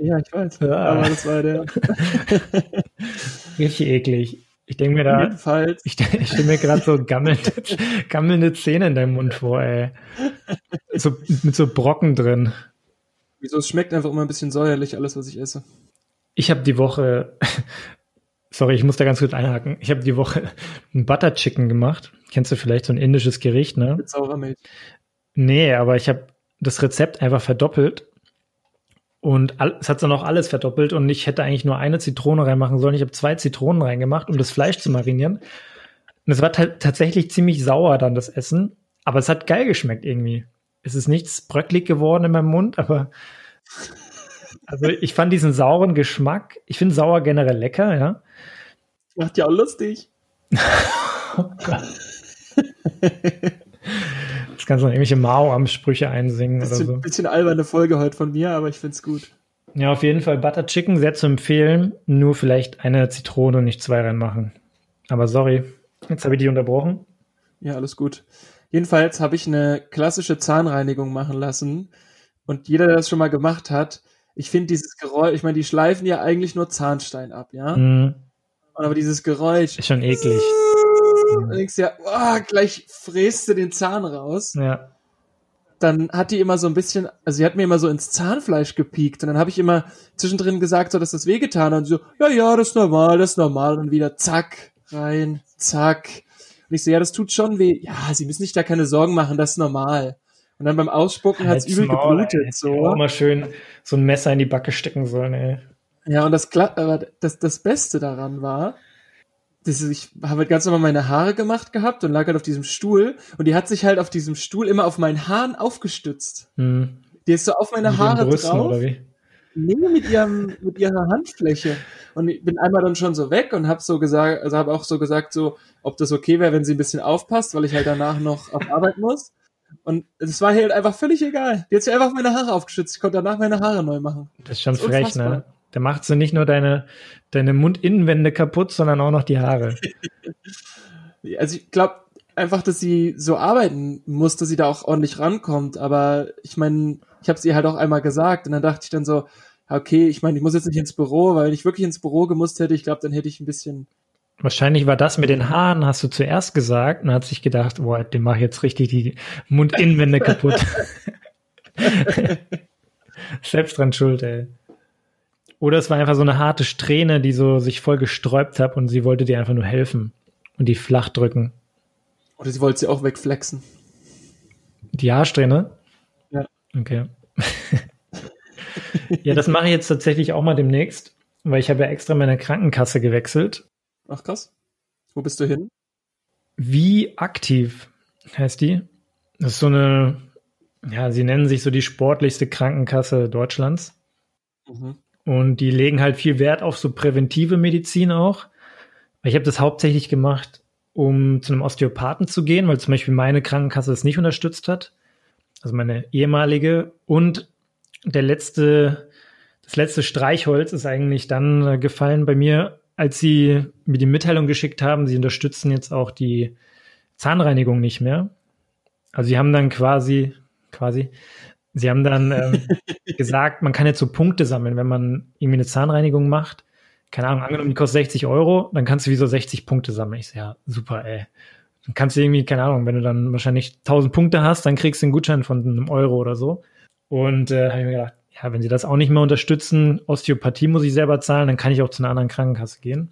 Ja, ich weiß. Ja. Aber das war der. Richtig eklig. Ich denke mir da, Jedenfalls. ich, ich stelle mir gerade so gammelnde, gammelnde Zähne in deinem Mund vor, ey. So, mit so Brocken drin. Wieso? Es schmeckt einfach immer ein bisschen säuerlich, alles, was ich esse. Ich habe die Woche, sorry, ich muss da ganz kurz einhaken. Ich habe die Woche ein Butter Chicken gemacht. Kennst du vielleicht so ein indisches Gericht, ne? Mit saurer Milch. Nee, aber ich habe das Rezept einfach verdoppelt. Und all, es hat dann auch alles verdoppelt und ich hätte eigentlich nur eine Zitrone reinmachen sollen. Ich habe zwei Zitronen reingemacht, um das Fleisch zu marinieren. Und es war ta tatsächlich ziemlich sauer dann, das Essen. Aber es hat geil geschmeckt irgendwie. Es ist nichts bröcklig geworden in meinem Mund, aber also ich fand diesen sauren Geschmack, ich finde sauer generell lecker, ja. Macht ja auch lustig. Oh Gott. Das kannst du noch irgendwelche Mao-Am-Sprüche einsingen oder Bisschen, so. bisschen alberne Folge heute von mir, aber ich find's gut. Ja, auf jeden Fall Butter Chicken sehr zu empfehlen. Nur vielleicht eine Zitrone und nicht zwei reinmachen. Aber sorry, jetzt habe ich dich unterbrochen. Ja, alles gut. Jedenfalls habe ich eine klassische Zahnreinigung machen lassen. Und jeder, der das schon mal gemacht hat, ich finde dieses Geräusch, ich meine, die schleifen ja eigentlich nur Zahnstein ab, ja? Hm, Aber dieses Geräusch, ist schon eklig. du denkst ja, oh, gleich fräst du den Zahn raus. Ja. Dann hat die immer so ein bisschen, also sie hat mir immer so ins Zahnfleisch gepiekt. Und dann habe ich immer zwischendrin gesagt, so, dass das wehgetan hat. Und sie so, ja, ja, das ist normal, das ist normal. Und wieder zack, rein, zack. Und ich so, ja, das tut schon weh. Ja, Sie müssen sich da keine Sorgen machen, das ist normal. Und dann beim Ausspucken hat's Halt's übel Maul, ey. geblutet, Hätte so. Auch mal schön so ein Messer in die Backe stecken sollen, ey. Ja, und das, das, das Beste daran war, das ist, ich habe halt ganz normal meine Haare gemacht gehabt und lag halt auf diesem Stuhl und die hat sich halt auf diesem Stuhl immer auf meinen Haaren aufgestützt. Hm. Die ist so auf meine Mit Haare Brüsten, drauf. oder wie? Nee, mit ihrem, mit ihrer Handfläche. Und ich bin einmal dann schon so weg und habe so gesagt, also habe auch so gesagt, so, ob das okay wäre, wenn sie ein bisschen aufpasst, weil ich halt danach noch auf Arbeit muss. Und es war halt einfach völlig egal. Die hat sich einfach auf meine Haare aufgeschützt. Ich konnte danach meine Haare neu machen. Das ist schon Das ist frech, unfassbar. ne? Da macht sie nicht nur deine, deine Mundinnenwände kaputt, sondern auch noch die Haare. Also ich glaube einfach, dass sie so arbeiten muss, dass sie da auch ordentlich rankommt. Aber ich meine, ich habe sie halt auch einmal gesagt und dann dachte ich dann so, okay, ich meine, ich muss jetzt nicht ins Büro, weil wenn ich wirklich ins Büro gemusst hätte, ich glaube, dann hätte ich ein bisschen Wahrscheinlich war das mit den Haaren, hast du zuerst gesagt und hat sich gedacht, boah, dem mach ich jetzt richtig die Mundinnenwände kaputt. Selbst dran schuld, ey. Oder es war einfach so eine harte Strähne, die so sich voll gesträubt hat und sie wollte dir einfach nur helfen und die flach drücken. Oder sie wollte sie auch wegflexen? Die Haarsträhne? Ja. Okay. ja, das mache ich jetzt tatsächlich auch mal demnächst, weil ich habe ja extra meine Krankenkasse gewechselt. Ach krass. Wo bist du hin? Wie aktiv heißt die? Das ist so eine, ja, sie nennen sich so die sportlichste Krankenkasse Deutschlands. Mhm. Und die legen halt viel Wert auf so präventive Medizin auch. Ich habe das hauptsächlich gemacht, um zu einem Osteopathen zu gehen, weil zum Beispiel meine Krankenkasse es nicht unterstützt hat. Also meine ehemalige. Und der letzte, das letzte Streichholz ist eigentlich dann gefallen bei mir, als sie mir die Mitteilung geschickt haben, sie unterstützen jetzt auch die Zahnreinigung nicht mehr. Also sie haben dann quasi, quasi, sie haben dann ähm, gesagt, man kann jetzt so Punkte sammeln, wenn man irgendwie eine Zahnreinigung macht. Keine Ahnung, angenommen, die kostet 60 Euro, dann kannst du wie so 60 Punkte sammeln. Ich so, ja, super, ey. Dann kannst du irgendwie, keine Ahnung, wenn du dann wahrscheinlich 1000 Punkte hast, dann kriegst du einen Gutschein von einem Euro oder so. Und äh, habe ich mir gedacht, ja, wenn sie das auch nicht mehr unterstützen, Osteopathie muss ich selber zahlen, dann kann ich auch zu einer anderen Krankenkasse gehen.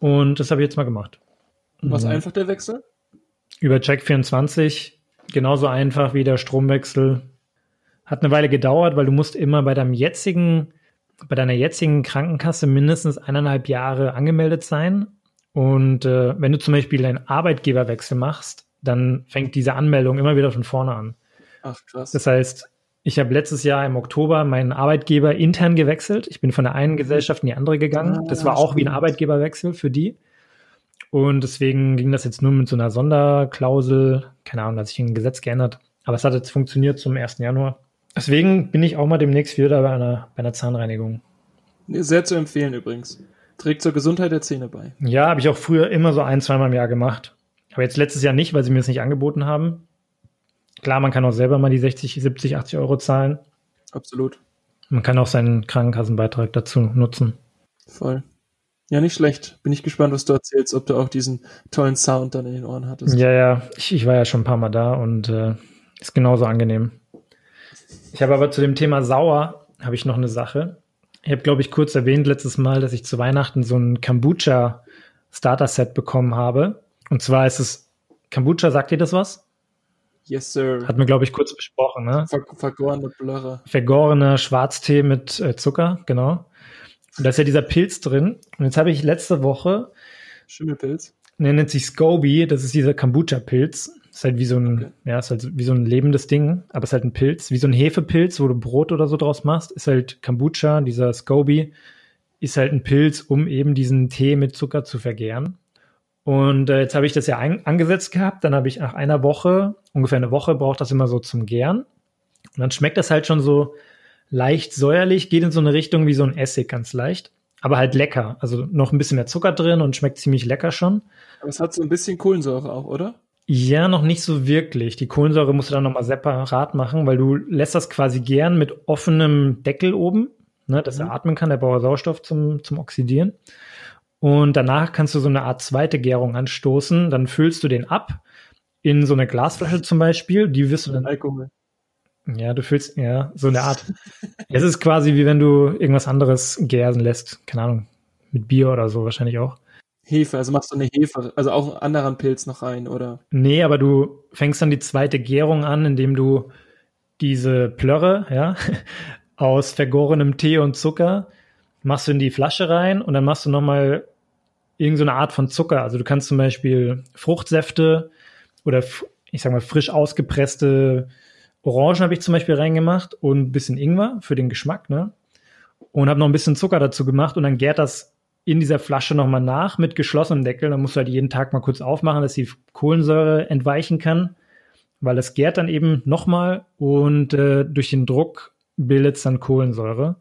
Und das habe ich jetzt mal gemacht. Was mhm. einfach der Wechsel? Über Check24 genauso einfach wie der Stromwechsel. Hat eine Weile gedauert, weil du musst immer bei deinem jetzigen, bei deiner jetzigen Krankenkasse mindestens eineinhalb Jahre angemeldet sein. Und äh, wenn du zum Beispiel einen Arbeitgeberwechsel machst, dann fängt diese Anmeldung immer wieder von vorne an. Ach krass. Das heißt, ich habe letztes Jahr im Oktober meinen Arbeitgeber intern gewechselt. Ich bin von der einen Gesellschaft in die andere gegangen. Ah, das war auch wie ein Arbeitgeberwechsel für die. Und deswegen ging das jetzt nur mit so einer Sonderklausel. Keine Ahnung, da hat sich ein Gesetz geändert. Aber es hat jetzt funktioniert zum 1. Januar. Deswegen bin ich auch mal demnächst wieder bei einer, bei einer Zahnreinigung. Sehr zu empfehlen übrigens. Trägt zur Gesundheit der Zähne bei. Ja, habe ich auch früher immer so ein, zweimal im Jahr gemacht. Aber jetzt letztes Jahr nicht, weil sie mir das nicht angeboten haben. Klar, man kann auch selber mal die 60, 70, 80 Euro zahlen. Absolut. Man kann auch seinen Krankenkassenbeitrag dazu nutzen. Voll. Ja, nicht schlecht. Bin ich gespannt, was du erzählst, ob du auch diesen tollen Sound dann in den Ohren hattest. Ja, ja. Ich, ich war ja schon ein paar Mal da und äh, ist genauso angenehm. Ich habe aber zu dem Thema sauer habe ich noch eine Sache. Ich habe, glaube ich, kurz erwähnt letztes Mal, dass ich zu Weihnachten so ein Kombucha Starter Set bekommen habe. Und zwar ist es Kombucha, sagt ihr das was? Yes, sir. Hat mir, glaube ich, kurz besprochen, ne? Ver vergorene Blöre. Vergorener Schwarztee mit äh, Zucker, genau. Und da ist ja dieser Pilz drin. Und jetzt habe ich letzte Woche. Schimmelpilz? Der nennt sich Scoby. Das ist dieser Kombucha-Pilz. Ist halt wie so ein, okay. ja, ist halt wie so ein lebendes Ding, aber ist halt ein Pilz, wie so ein Hefepilz, wo du Brot oder so draus machst, ist halt Kombucha, dieser Scoby, ist halt ein Pilz, um eben diesen Tee mit Zucker zu vergären. Und äh, jetzt habe ich das ja ein, angesetzt gehabt, dann habe ich nach einer Woche, ungefähr eine Woche, braucht das immer so zum Gären. Und dann schmeckt das halt schon so leicht säuerlich, geht in so eine Richtung wie so ein Essig, ganz leicht. Aber halt lecker. Also noch ein bisschen mehr Zucker drin und schmeckt ziemlich lecker schon. Aber es hat so ein bisschen Kohlensäure auch, oder? Ja, noch nicht so wirklich. Die Kohlensäure musst du dann nochmal separat machen, weil du lässt das quasi gern mit offenem Deckel oben, ne, dass mhm. er atmen kann, der braucht Sauerstoff zum, zum Oxidieren. Und danach kannst du so eine Art zweite Gärung anstoßen. Dann füllst du den ab in so eine Glasflasche zum Beispiel. Die wirst du dann. Alkohol. Ja, du füllst, ja, so eine Art. es ist quasi wie wenn du irgendwas anderes gären lässt. Keine Ahnung. Mit Bier oder so wahrscheinlich auch. Hefe, also machst du eine Hefe, also auch einen anderen Pilz noch rein, oder? Nee, aber du fängst dann die zweite Gärung an, indem du diese Plörre, ja, aus vergorenem Tee und Zucker machst du in die Flasche rein und dann machst du nochmal irgendeine Art von Zucker. Also du kannst zum Beispiel Fruchtsäfte oder ich sag mal frisch ausgepresste Orangen habe ich zum Beispiel reingemacht und ein bisschen Ingwer für den Geschmack, ne? Und habe noch ein bisschen Zucker dazu gemacht und dann gärt das in dieser Flasche nochmal nach mit geschlossenem Deckel. Dann musst du halt jeden Tag mal kurz aufmachen, dass die Kohlensäure entweichen kann, weil es gärt dann eben nochmal und äh, durch den Druck bildet es dann Kohlensäure.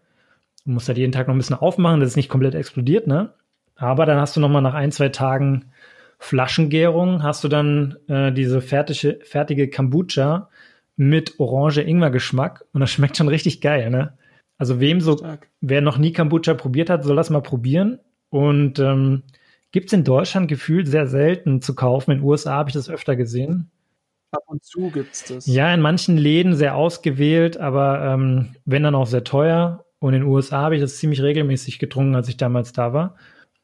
Du musst halt jeden Tag noch ein bisschen aufmachen, dass es nicht komplett explodiert, ne? Aber dann hast du nochmal nach ein, zwei Tagen Flaschengärung, hast du dann äh, diese fertige, fertige Kombucha mit Orange-Ingwer-Geschmack und das schmeckt schon richtig geil, ne? Also wem so, Stark. wer noch nie Kombucha probiert hat, soll das mal probieren. Und ähm, gibt es in Deutschland gefühlt sehr selten zu kaufen. In den USA habe ich das öfter gesehen. Ab und zu gibt es das. Ja, in manchen Läden sehr ausgewählt, aber ähm, wenn dann auch sehr teuer. Und in den USA habe ich das ziemlich regelmäßig getrunken, als ich damals da war.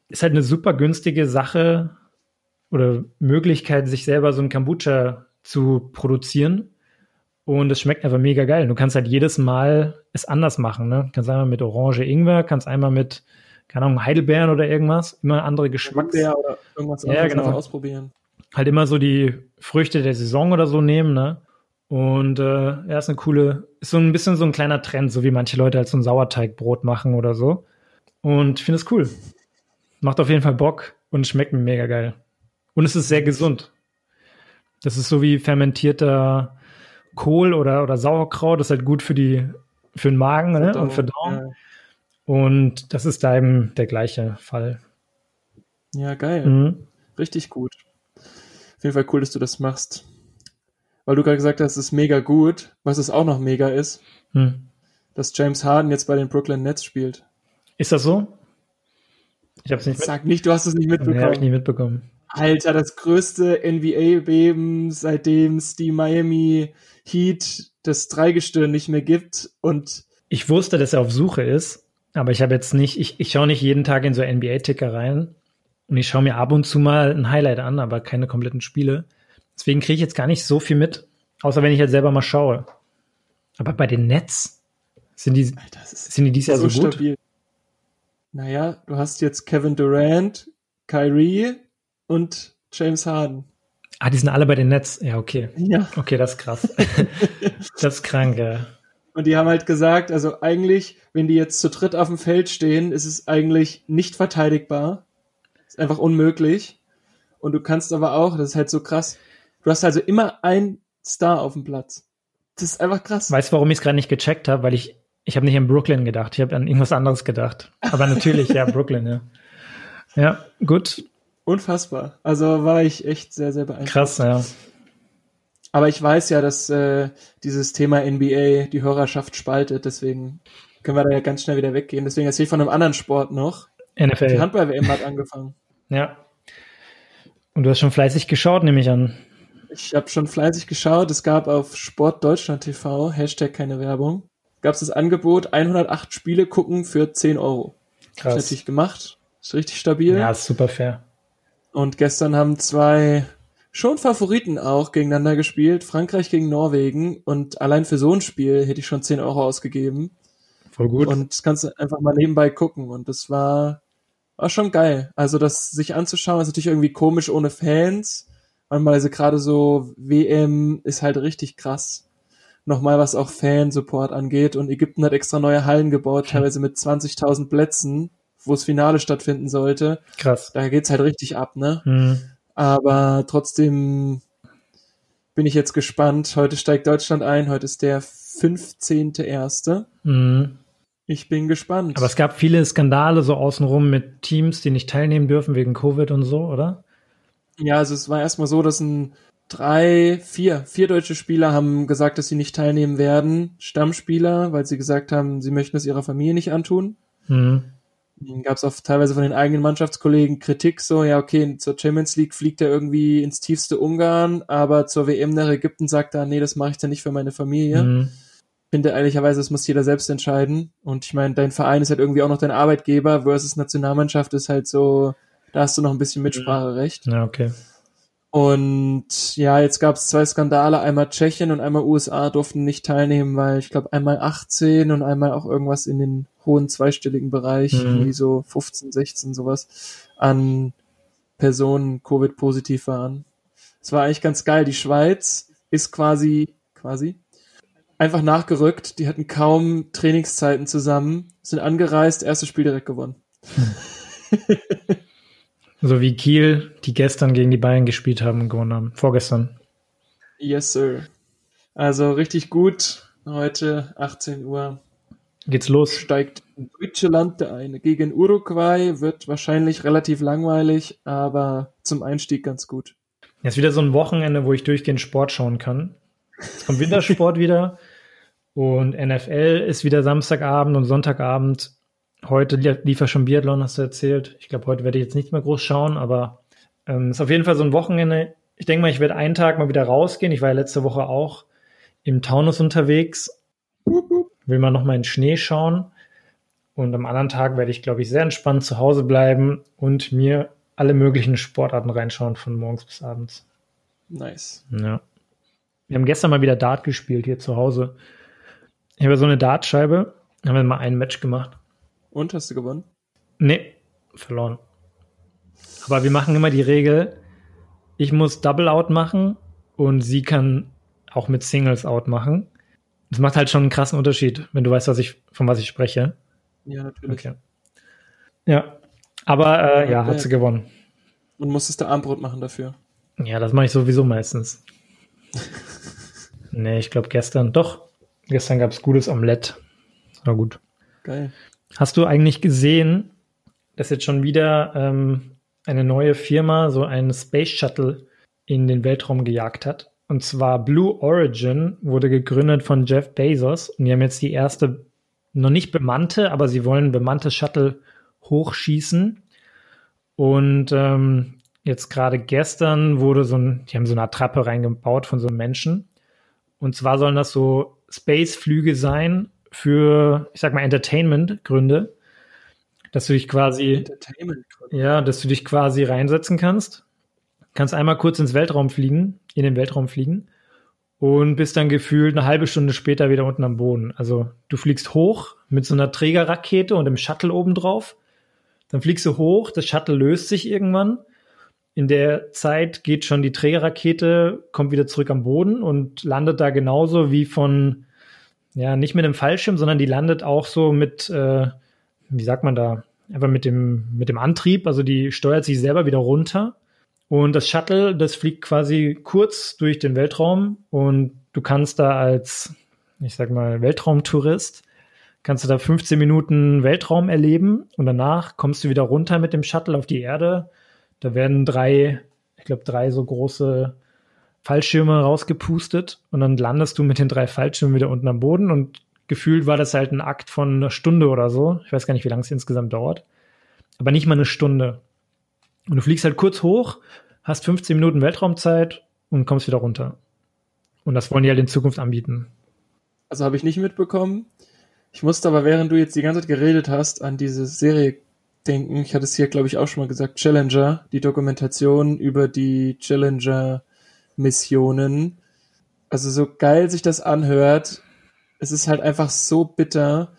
Ist halt eine super günstige Sache oder Möglichkeit, sich selber so ein Kombucha zu produzieren. Und es schmeckt einfach mega geil. Du kannst halt jedes Mal es anders machen. Ne? Du kannst einmal mit Orange Ingwer, kannst einmal mit, keine Ahnung, Heidelbeeren oder irgendwas. Immer andere Geschmacks. oder irgendwas anderes ja, genau. ausprobieren. Halt immer so die Früchte der Saison oder so nehmen, ne? Und äh, ja, ist eine coole, ist so ein bisschen so ein kleiner Trend, so wie manche Leute halt so ein Sauerteigbrot machen oder so. Und ich finde es cool. Macht auf jeden Fall Bock und schmeckt mir mega geil. Und es ist sehr gesund. Das ist so wie fermentierter Kohl oder, oder Sauerkraut. Das ist halt gut für die, für den Magen ne? und für Daumen. Ja. Und das ist da eben der gleiche Fall. Ja, geil. Mhm. Richtig gut. Auf jeden Fall cool, dass du das machst. Weil du gerade gesagt hast, es ist mega gut. Was es auch noch mega ist, hm. dass James Harden jetzt bei den Brooklyn Nets spielt. Ist das so? Ich hab's nicht Sag nicht, du hast es nicht mitbekommen. Nee, hab ich nicht mitbekommen. Alter, das größte NBA-Beben, seitdem es die Miami Heat das Dreigestirn nicht mehr gibt. Und ich wusste, dass er auf Suche ist, aber ich habe jetzt nicht, ich, ich schaue nicht jeden Tag in so NBA-Ticker rein. Und ich schaue mir ab und zu mal ein Highlight an, aber keine kompletten Spiele. Deswegen kriege ich jetzt gar nicht so viel mit, außer wenn ich halt selber mal schaue. Aber bei den Nets sind die, Alter, sind die dieses Jahr so, so gut? Stabil. Naja, du hast jetzt Kevin Durant, Kyrie und James Harden. Ah, die sind alle bei den Nets. Ja, okay. Ja. Okay, das ist krass. das ist krank, ja. Und die haben halt gesagt, also eigentlich, wenn die jetzt zu dritt auf dem Feld stehen, ist es eigentlich nicht verteidigbar. Ist einfach unmöglich. Und du kannst aber auch, das ist halt so krass, du hast also immer ein Star auf dem Platz. Das ist einfach krass. Weißt du, warum ich es gerade nicht gecheckt habe? Weil ich, ich habe nicht an Brooklyn gedacht, ich habe an irgendwas anderes gedacht. Aber natürlich, ja, Brooklyn, ja. Ja, gut. Unfassbar. Also war ich echt sehr, sehr beeindruckt. Krass, ja. Aber ich weiß ja, dass äh, dieses Thema NBA die Hörerschaft spaltet, deswegen können wir da ja ganz schnell wieder weggehen. Deswegen erzähle ich von einem anderen Sport noch. NFL. Die Handball-WM hat angefangen. Ja. Und du hast schon fleißig geschaut, nehme ich an. Ich habe schon fleißig geschaut. Es gab auf Sport Deutschland TV, Hashtag keine Werbung, gab es das Angebot, 108 Spiele gucken für 10 Euro. Krass. Hab ich natürlich gemacht. Ist richtig stabil. Ja, ist super fair. Und gestern haben zwei schon Favoriten auch gegeneinander gespielt. Frankreich gegen Norwegen. Und allein für so ein Spiel hätte ich schon 10 Euro ausgegeben. Voll gut. Und das kannst du einfach mal nebenbei gucken. Und das war, war schon geil. Also das sich anzuschauen ist natürlich irgendwie komisch ohne Fans. Manchmal gerade so WM ist halt richtig krass. Nochmal was auch Fansupport angeht. Und Ägypten hat extra neue Hallen gebaut, teilweise mit 20.000 Plätzen wo das Finale stattfinden sollte. Krass. Da geht's halt richtig ab, ne? Mhm. Aber trotzdem bin ich jetzt gespannt. Heute steigt Deutschland ein. Heute ist der 15.1. Mhm. Ich bin gespannt. Aber es gab viele Skandale so außenrum mit Teams, die nicht teilnehmen dürfen wegen Covid und so, oder? Ja, also es war erstmal so, dass ein drei, vier, vier deutsche Spieler haben gesagt, dass sie nicht teilnehmen werden. Stammspieler, weil sie gesagt haben, sie möchten es ihrer Familie nicht antun. Mhm gab es auch teilweise von den eigenen Mannschaftskollegen Kritik so, ja okay, zur Champions League fliegt er irgendwie ins tiefste Ungarn, aber zur WM nach Ägypten sagt er, nee, das mache ich dann nicht für meine Familie. Mhm. Finde ehrlicherweise, das muss jeder selbst entscheiden. Und ich meine, dein Verein ist halt irgendwie auch noch dein Arbeitgeber versus Nationalmannschaft ist halt so, da hast du noch ein bisschen Mitspracherecht. Ja, okay. Und ja, jetzt gab es zwei Skandale, einmal Tschechien und einmal USA durften nicht teilnehmen, weil ich glaube einmal 18 und einmal auch irgendwas in den hohen zweistelligen Bereich, mhm. wie so 15, 16 sowas, an Personen Covid-positiv waren. Es war eigentlich ganz geil. Die Schweiz ist quasi, quasi, einfach nachgerückt. Die hatten kaum Trainingszeiten zusammen, sind angereist, erstes Spiel direkt gewonnen. so wie Kiel, die gestern gegen die Bayern gespielt haben und gewonnen haben. Vorgestern. Yes, sir. Also richtig gut. Heute 18 Uhr geht's los. Steigt Deutschland ein gegen Uruguay, wird wahrscheinlich relativ langweilig, aber zum Einstieg ganz gut. Jetzt wieder so ein Wochenende, wo ich durchgehend Sport schauen kann. Es kommt Wintersport wieder und NFL ist wieder Samstagabend und Sonntagabend. Heute lief ja schon Biathlon, hast du erzählt. Ich glaube, heute werde ich jetzt nicht mehr groß schauen, aber ähm, ist auf jeden Fall so ein Wochenende. Ich denke mal, ich werde einen Tag mal wieder rausgehen. Ich war ja letzte Woche auch im Taunus unterwegs will man nochmal in den Schnee schauen. Und am anderen Tag werde ich, glaube ich, sehr entspannt zu Hause bleiben und mir alle möglichen Sportarten reinschauen, von morgens bis abends. Nice. Ja. Wir haben gestern mal wieder Dart gespielt hier zu Hause. Ich habe so eine Dartscheibe, haben wir mal ein Match gemacht. Und hast du gewonnen? Nee, verloren. Aber wir machen immer die Regel, ich muss Double Out machen und sie kann auch mit Singles Out machen. Das macht halt schon einen krassen Unterschied, wenn du weißt, was ich, von was ich spreche. Ja, natürlich. Okay. Ja. Aber äh, ja, hat sie gewonnen. Und musstest du Armbrot machen dafür? Ja, das mache ich sowieso meistens. nee, ich glaube gestern. Doch, gestern gab es gutes Omelett. War gut. Geil. Hast du eigentlich gesehen, dass jetzt schon wieder ähm, eine neue Firma so einen Space Shuttle in den Weltraum gejagt hat? Und zwar Blue Origin wurde gegründet von Jeff Bezos und die haben jetzt die erste, noch nicht bemannte, aber sie wollen bemannte Shuttle hochschießen. Und ähm, jetzt gerade gestern wurde so ein, die haben so eine Attrappe reingebaut von so einem Menschen. Und zwar sollen das so Space-Flüge sein für, ich sag mal, Entertainment-Gründe. Dass du dich quasi, ja, dass du dich quasi reinsetzen kannst. Kannst einmal kurz ins Weltraum fliegen, in den Weltraum fliegen und bist dann gefühlt eine halbe Stunde später wieder unten am Boden. Also du fliegst hoch mit so einer Trägerrakete und dem Shuttle oben drauf dann fliegst du hoch, das Shuttle löst sich irgendwann. In der Zeit geht schon die Trägerrakete, kommt wieder zurück am Boden und landet da genauso wie von, ja, nicht mit einem Fallschirm, sondern die landet auch so mit, äh, wie sagt man da, einfach mit dem, mit dem Antrieb. Also die steuert sich selber wieder runter. Und das Shuttle, das fliegt quasi kurz durch den Weltraum und du kannst da als, ich sag mal, Weltraumtourist kannst du da 15 Minuten Weltraum erleben und danach kommst du wieder runter mit dem Shuttle auf die Erde. Da werden drei, ich glaube, drei so große Fallschirme rausgepustet und dann landest du mit den drei Fallschirmen wieder unten am Boden und gefühlt war das halt ein Akt von einer Stunde oder so. Ich weiß gar nicht, wie lange es insgesamt dauert. Aber nicht mal eine Stunde. Und du fliegst halt kurz hoch, hast 15 Minuten Weltraumzeit und kommst wieder runter. Und das wollen die halt in Zukunft anbieten. Also habe ich nicht mitbekommen. Ich musste aber, während du jetzt die ganze Zeit geredet hast, an diese Serie denken. Ich hatte es hier, glaube ich, auch schon mal gesagt. Challenger, die Dokumentation über die Challenger-Missionen. Also so geil sich das anhört. Es ist halt einfach so bitter.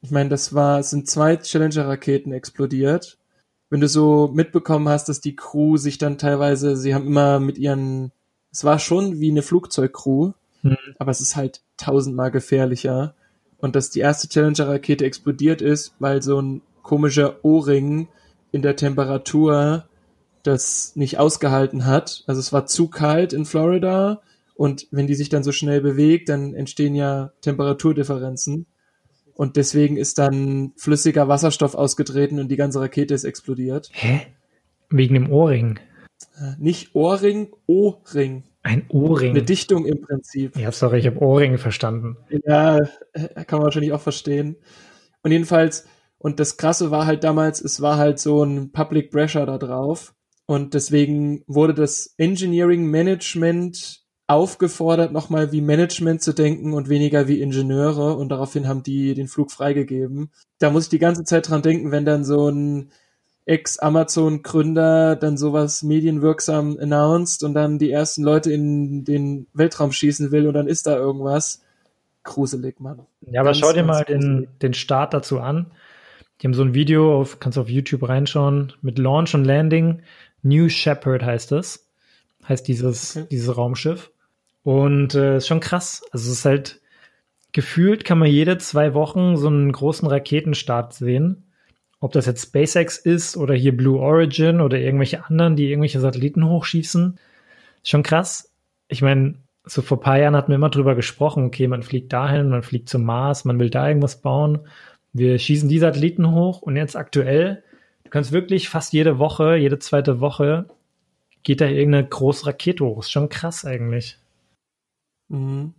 Ich meine, das war, es sind zwei Challenger-Raketen explodiert. Wenn du so mitbekommen hast, dass die Crew sich dann teilweise, sie haben immer mit ihren, es war schon wie eine Flugzeugcrew, mhm. aber es ist halt tausendmal gefährlicher und dass die erste Challenger-Rakete explodiert ist, weil so ein komischer O-Ring in der Temperatur das nicht ausgehalten hat. Also es war zu kalt in Florida und wenn die sich dann so schnell bewegt, dann entstehen ja Temperaturdifferenzen. Und deswegen ist dann flüssiger Wasserstoff ausgetreten und die ganze Rakete ist explodiert. Hä? Wegen dem Ohrring? Äh, nicht Ohrring, O-Ring. Ein Ohrring. Eine Dichtung im Prinzip. Ja, sorry, ich habe Ohrring verstanden. Ja, äh, kann man wahrscheinlich auch verstehen. Und jedenfalls, und das Krasse war halt damals, es war halt so ein Public Pressure da drauf. Und deswegen wurde das Engineering Management aufgefordert, nochmal wie Management zu denken und weniger wie Ingenieure. Und daraufhin haben die den Flug freigegeben. Da muss ich die ganze Zeit dran denken, wenn dann so ein Ex-Amazon-Gründer dann sowas medienwirksam announced und dann die ersten Leute in den Weltraum schießen will und dann ist da irgendwas. Gruselig, Mann. Ja, aber ganz, schau dir mal den, den Start dazu an. Die haben so ein Video, auf, kannst du auf YouTube reinschauen, mit Launch und Landing. New Shepard heißt es. Heißt dieses, okay. dieses Raumschiff. Und äh, ist schon krass. Also es ist halt gefühlt kann man jede zwei Wochen so einen großen Raketenstart sehen ob das jetzt SpaceX ist oder hier Blue Origin oder irgendwelche anderen, die irgendwelche Satelliten hochschießen, ist schon krass. Ich meine, so vor paar Jahren hatten wir immer drüber gesprochen, okay, man fliegt dahin, man fliegt zum Mars, man will da irgendwas bauen. Wir schießen die Satelliten hoch und jetzt aktuell, kannst wirklich fast jede Woche, jede zweite Woche geht da irgendeine große Rakete hoch. Ist schon krass eigentlich. Mhm.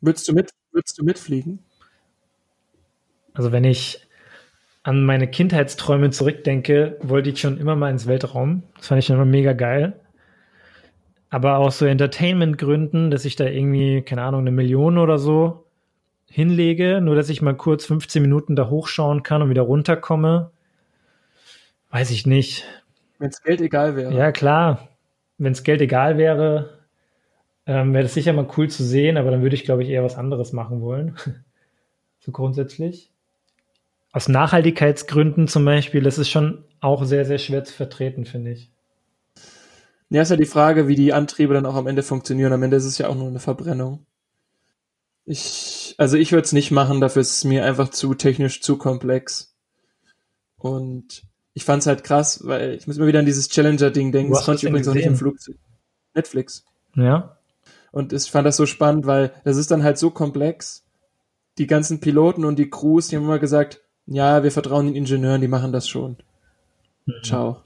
Würdest du mit, würdest du mitfliegen? Also wenn ich, an meine Kindheitsträume zurückdenke, wollte ich schon immer mal ins Weltraum. Das fand ich schon immer mega geil. Aber aus so Entertainment-Gründen, dass ich da irgendwie, keine Ahnung, eine Million oder so hinlege, nur dass ich mal kurz 15 Minuten da hochschauen kann und wieder runterkomme, weiß ich nicht. Wenn es Geld egal wäre. Ja, klar. Wenn es Geld egal wäre, ähm, wäre das sicher mal cool zu sehen, aber dann würde ich, glaube ich, eher was anderes machen wollen. so grundsätzlich. Aus Nachhaltigkeitsgründen zum Beispiel, das ist schon auch sehr, sehr schwer zu vertreten, finde ich. Ja, ist ja die Frage, wie die Antriebe dann auch am Ende funktionieren. Am Ende ist es ja auch nur eine Verbrennung. Ich, also ich würde es nicht machen, dafür ist es mir einfach zu technisch zu komplex. Und ich fand es halt krass, weil ich muss immer wieder an dieses Challenger-Ding denken. Das konnte ich übrigens auch nicht im Flugzeug. Netflix. Ja. Und ich fand das so spannend, weil das ist dann halt so komplex. Die ganzen Piloten und die Crews, die haben immer gesagt, ja, wir vertrauen den Ingenieuren, die machen das schon. Mhm. Ciao.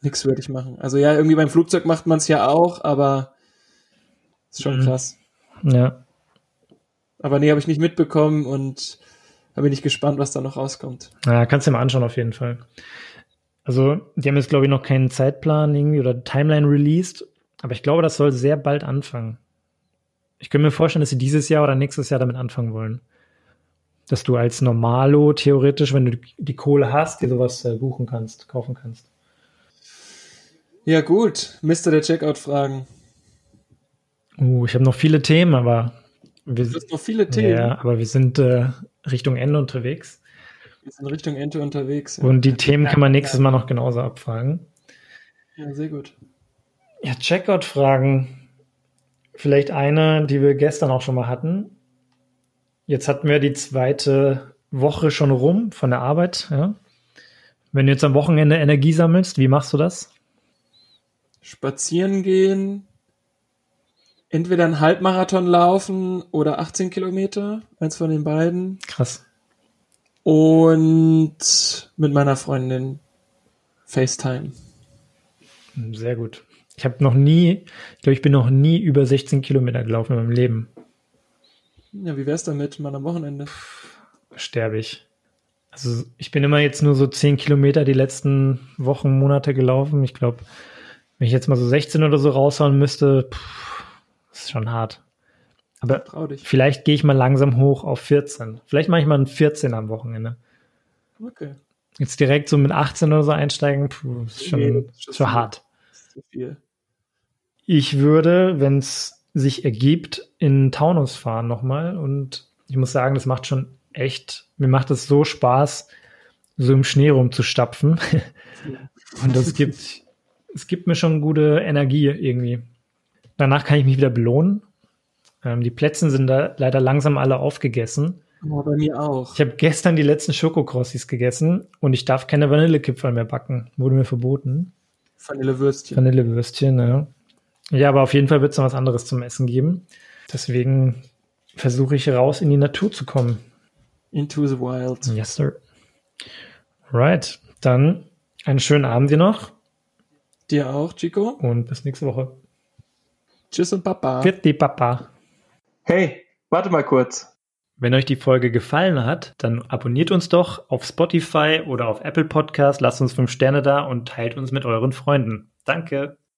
Nix würde ich machen. Also ja, irgendwie beim Flugzeug macht man es ja auch, aber ist schon mhm. krass. Ja. Aber nee, habe ich nicht mitbekommen und da bin ich gespannt, was da noch rauskommt. Ja, kannst du dir mal anschauen auf jeden Fall. Also, die haben jetzt, glaube ich, noch keinen Zeitplan irgendwie oder Timeline released, aber ich glaube, das soll sehr bald anfangen. Ich könnte mir vorstellen, dass sie dieses Jahr oder nächstes Jahr damit anfangen wollen. Dass du als Normalo theoretisch, wenn du die Kohle hast, dir sowas äh, buchen kannst, kaufen kannst. Ja, gut. Mister der Checkout-Fragen. Uh, ich habe noch viele Themen, aber wir, du hast noch viele Themen. Ja, aber wir sind äh, Richtung Ende unterwegs. Wir sind Richtung Ende unterwegs. Ja. Und die Themen kann man nächstes Mal noch genauso abfragen. Ja, sehr gut. Ja, Checkout-Fragen. Vielleicht eine, die wir gestern auch schon mal hatten. Jetzt hatten wir die zweite Woche schon rum von der Arbeit. Ja. Wenn du jetzt am Wochenende Energie sammelst, wie machst du das? Spazieren gehen, entweder einen Halbmarathon laufen oder 18 Kilometer, eins von den beiden. Krass. Und mit meiner Freundin FaceTime. Sehr gut. Ich habe noch nie, ich glaube, ich bin noch nie über 16 Kilometer gelaufen in meinem Leben. Ja, wie wär's damit, mal am Wochenende? Sterbe ich. Also ich bin immer jetzt nur so 10 Kilometer die letzten Wochen, Monate gelaufen. Ich glaube, wenn ich jetzt mal so 16 oder so raushauen müsste, pff, das ist schon hart. Aber vielleicht gehe ich mal langsam hoch auf 14. Vielleicht mache ich mal ein 14 am Wochenende. Okay. Jetzt direkt so mit 18 oder so einsteigen, puh, ist schon, nee, ist schon hart. Zu viel. Ich würde, wenn es sich ergibt, in Taunus fahren nochmal. Und ich muss sagen, das macht schon echt, mir macht es so Spaß, so im Schnee rumzustapfen. und das gibt, es gibt mir schon gute Energie irgendwie. Danach kann ich mich wieder belohnen. Ähm, die Plätzchen sind da leider langsam alle aufgegessen. Oh, bei mir auch. Ich habe gestern die letzten Schokokrossis gegessen und ich darf keine Vanillekipferl mehr backen. Wurde mir verboten. Vanillewürstchen. Vanillewürstchen, ja. Ja, aber auf jeden Fall wird es noch was anderes zum Essen geben. Deswegen versuche ich raus in die Natur zu kommen. Into the wild. Yes, sir. Right. Dann einen schönen Abend dir noch. Dir auch, Chico. Und bis nächste Woche. Tschüss und Papa. Bitte, Papa. Hey, warte mal kurz. Wenn euch die Folge gefallen hat, dann abonniert uns doch auf Spotify oder auf Apple Podcast, lasst uns fünf Sterne da und teilt uns mit euren Freunden. Danke.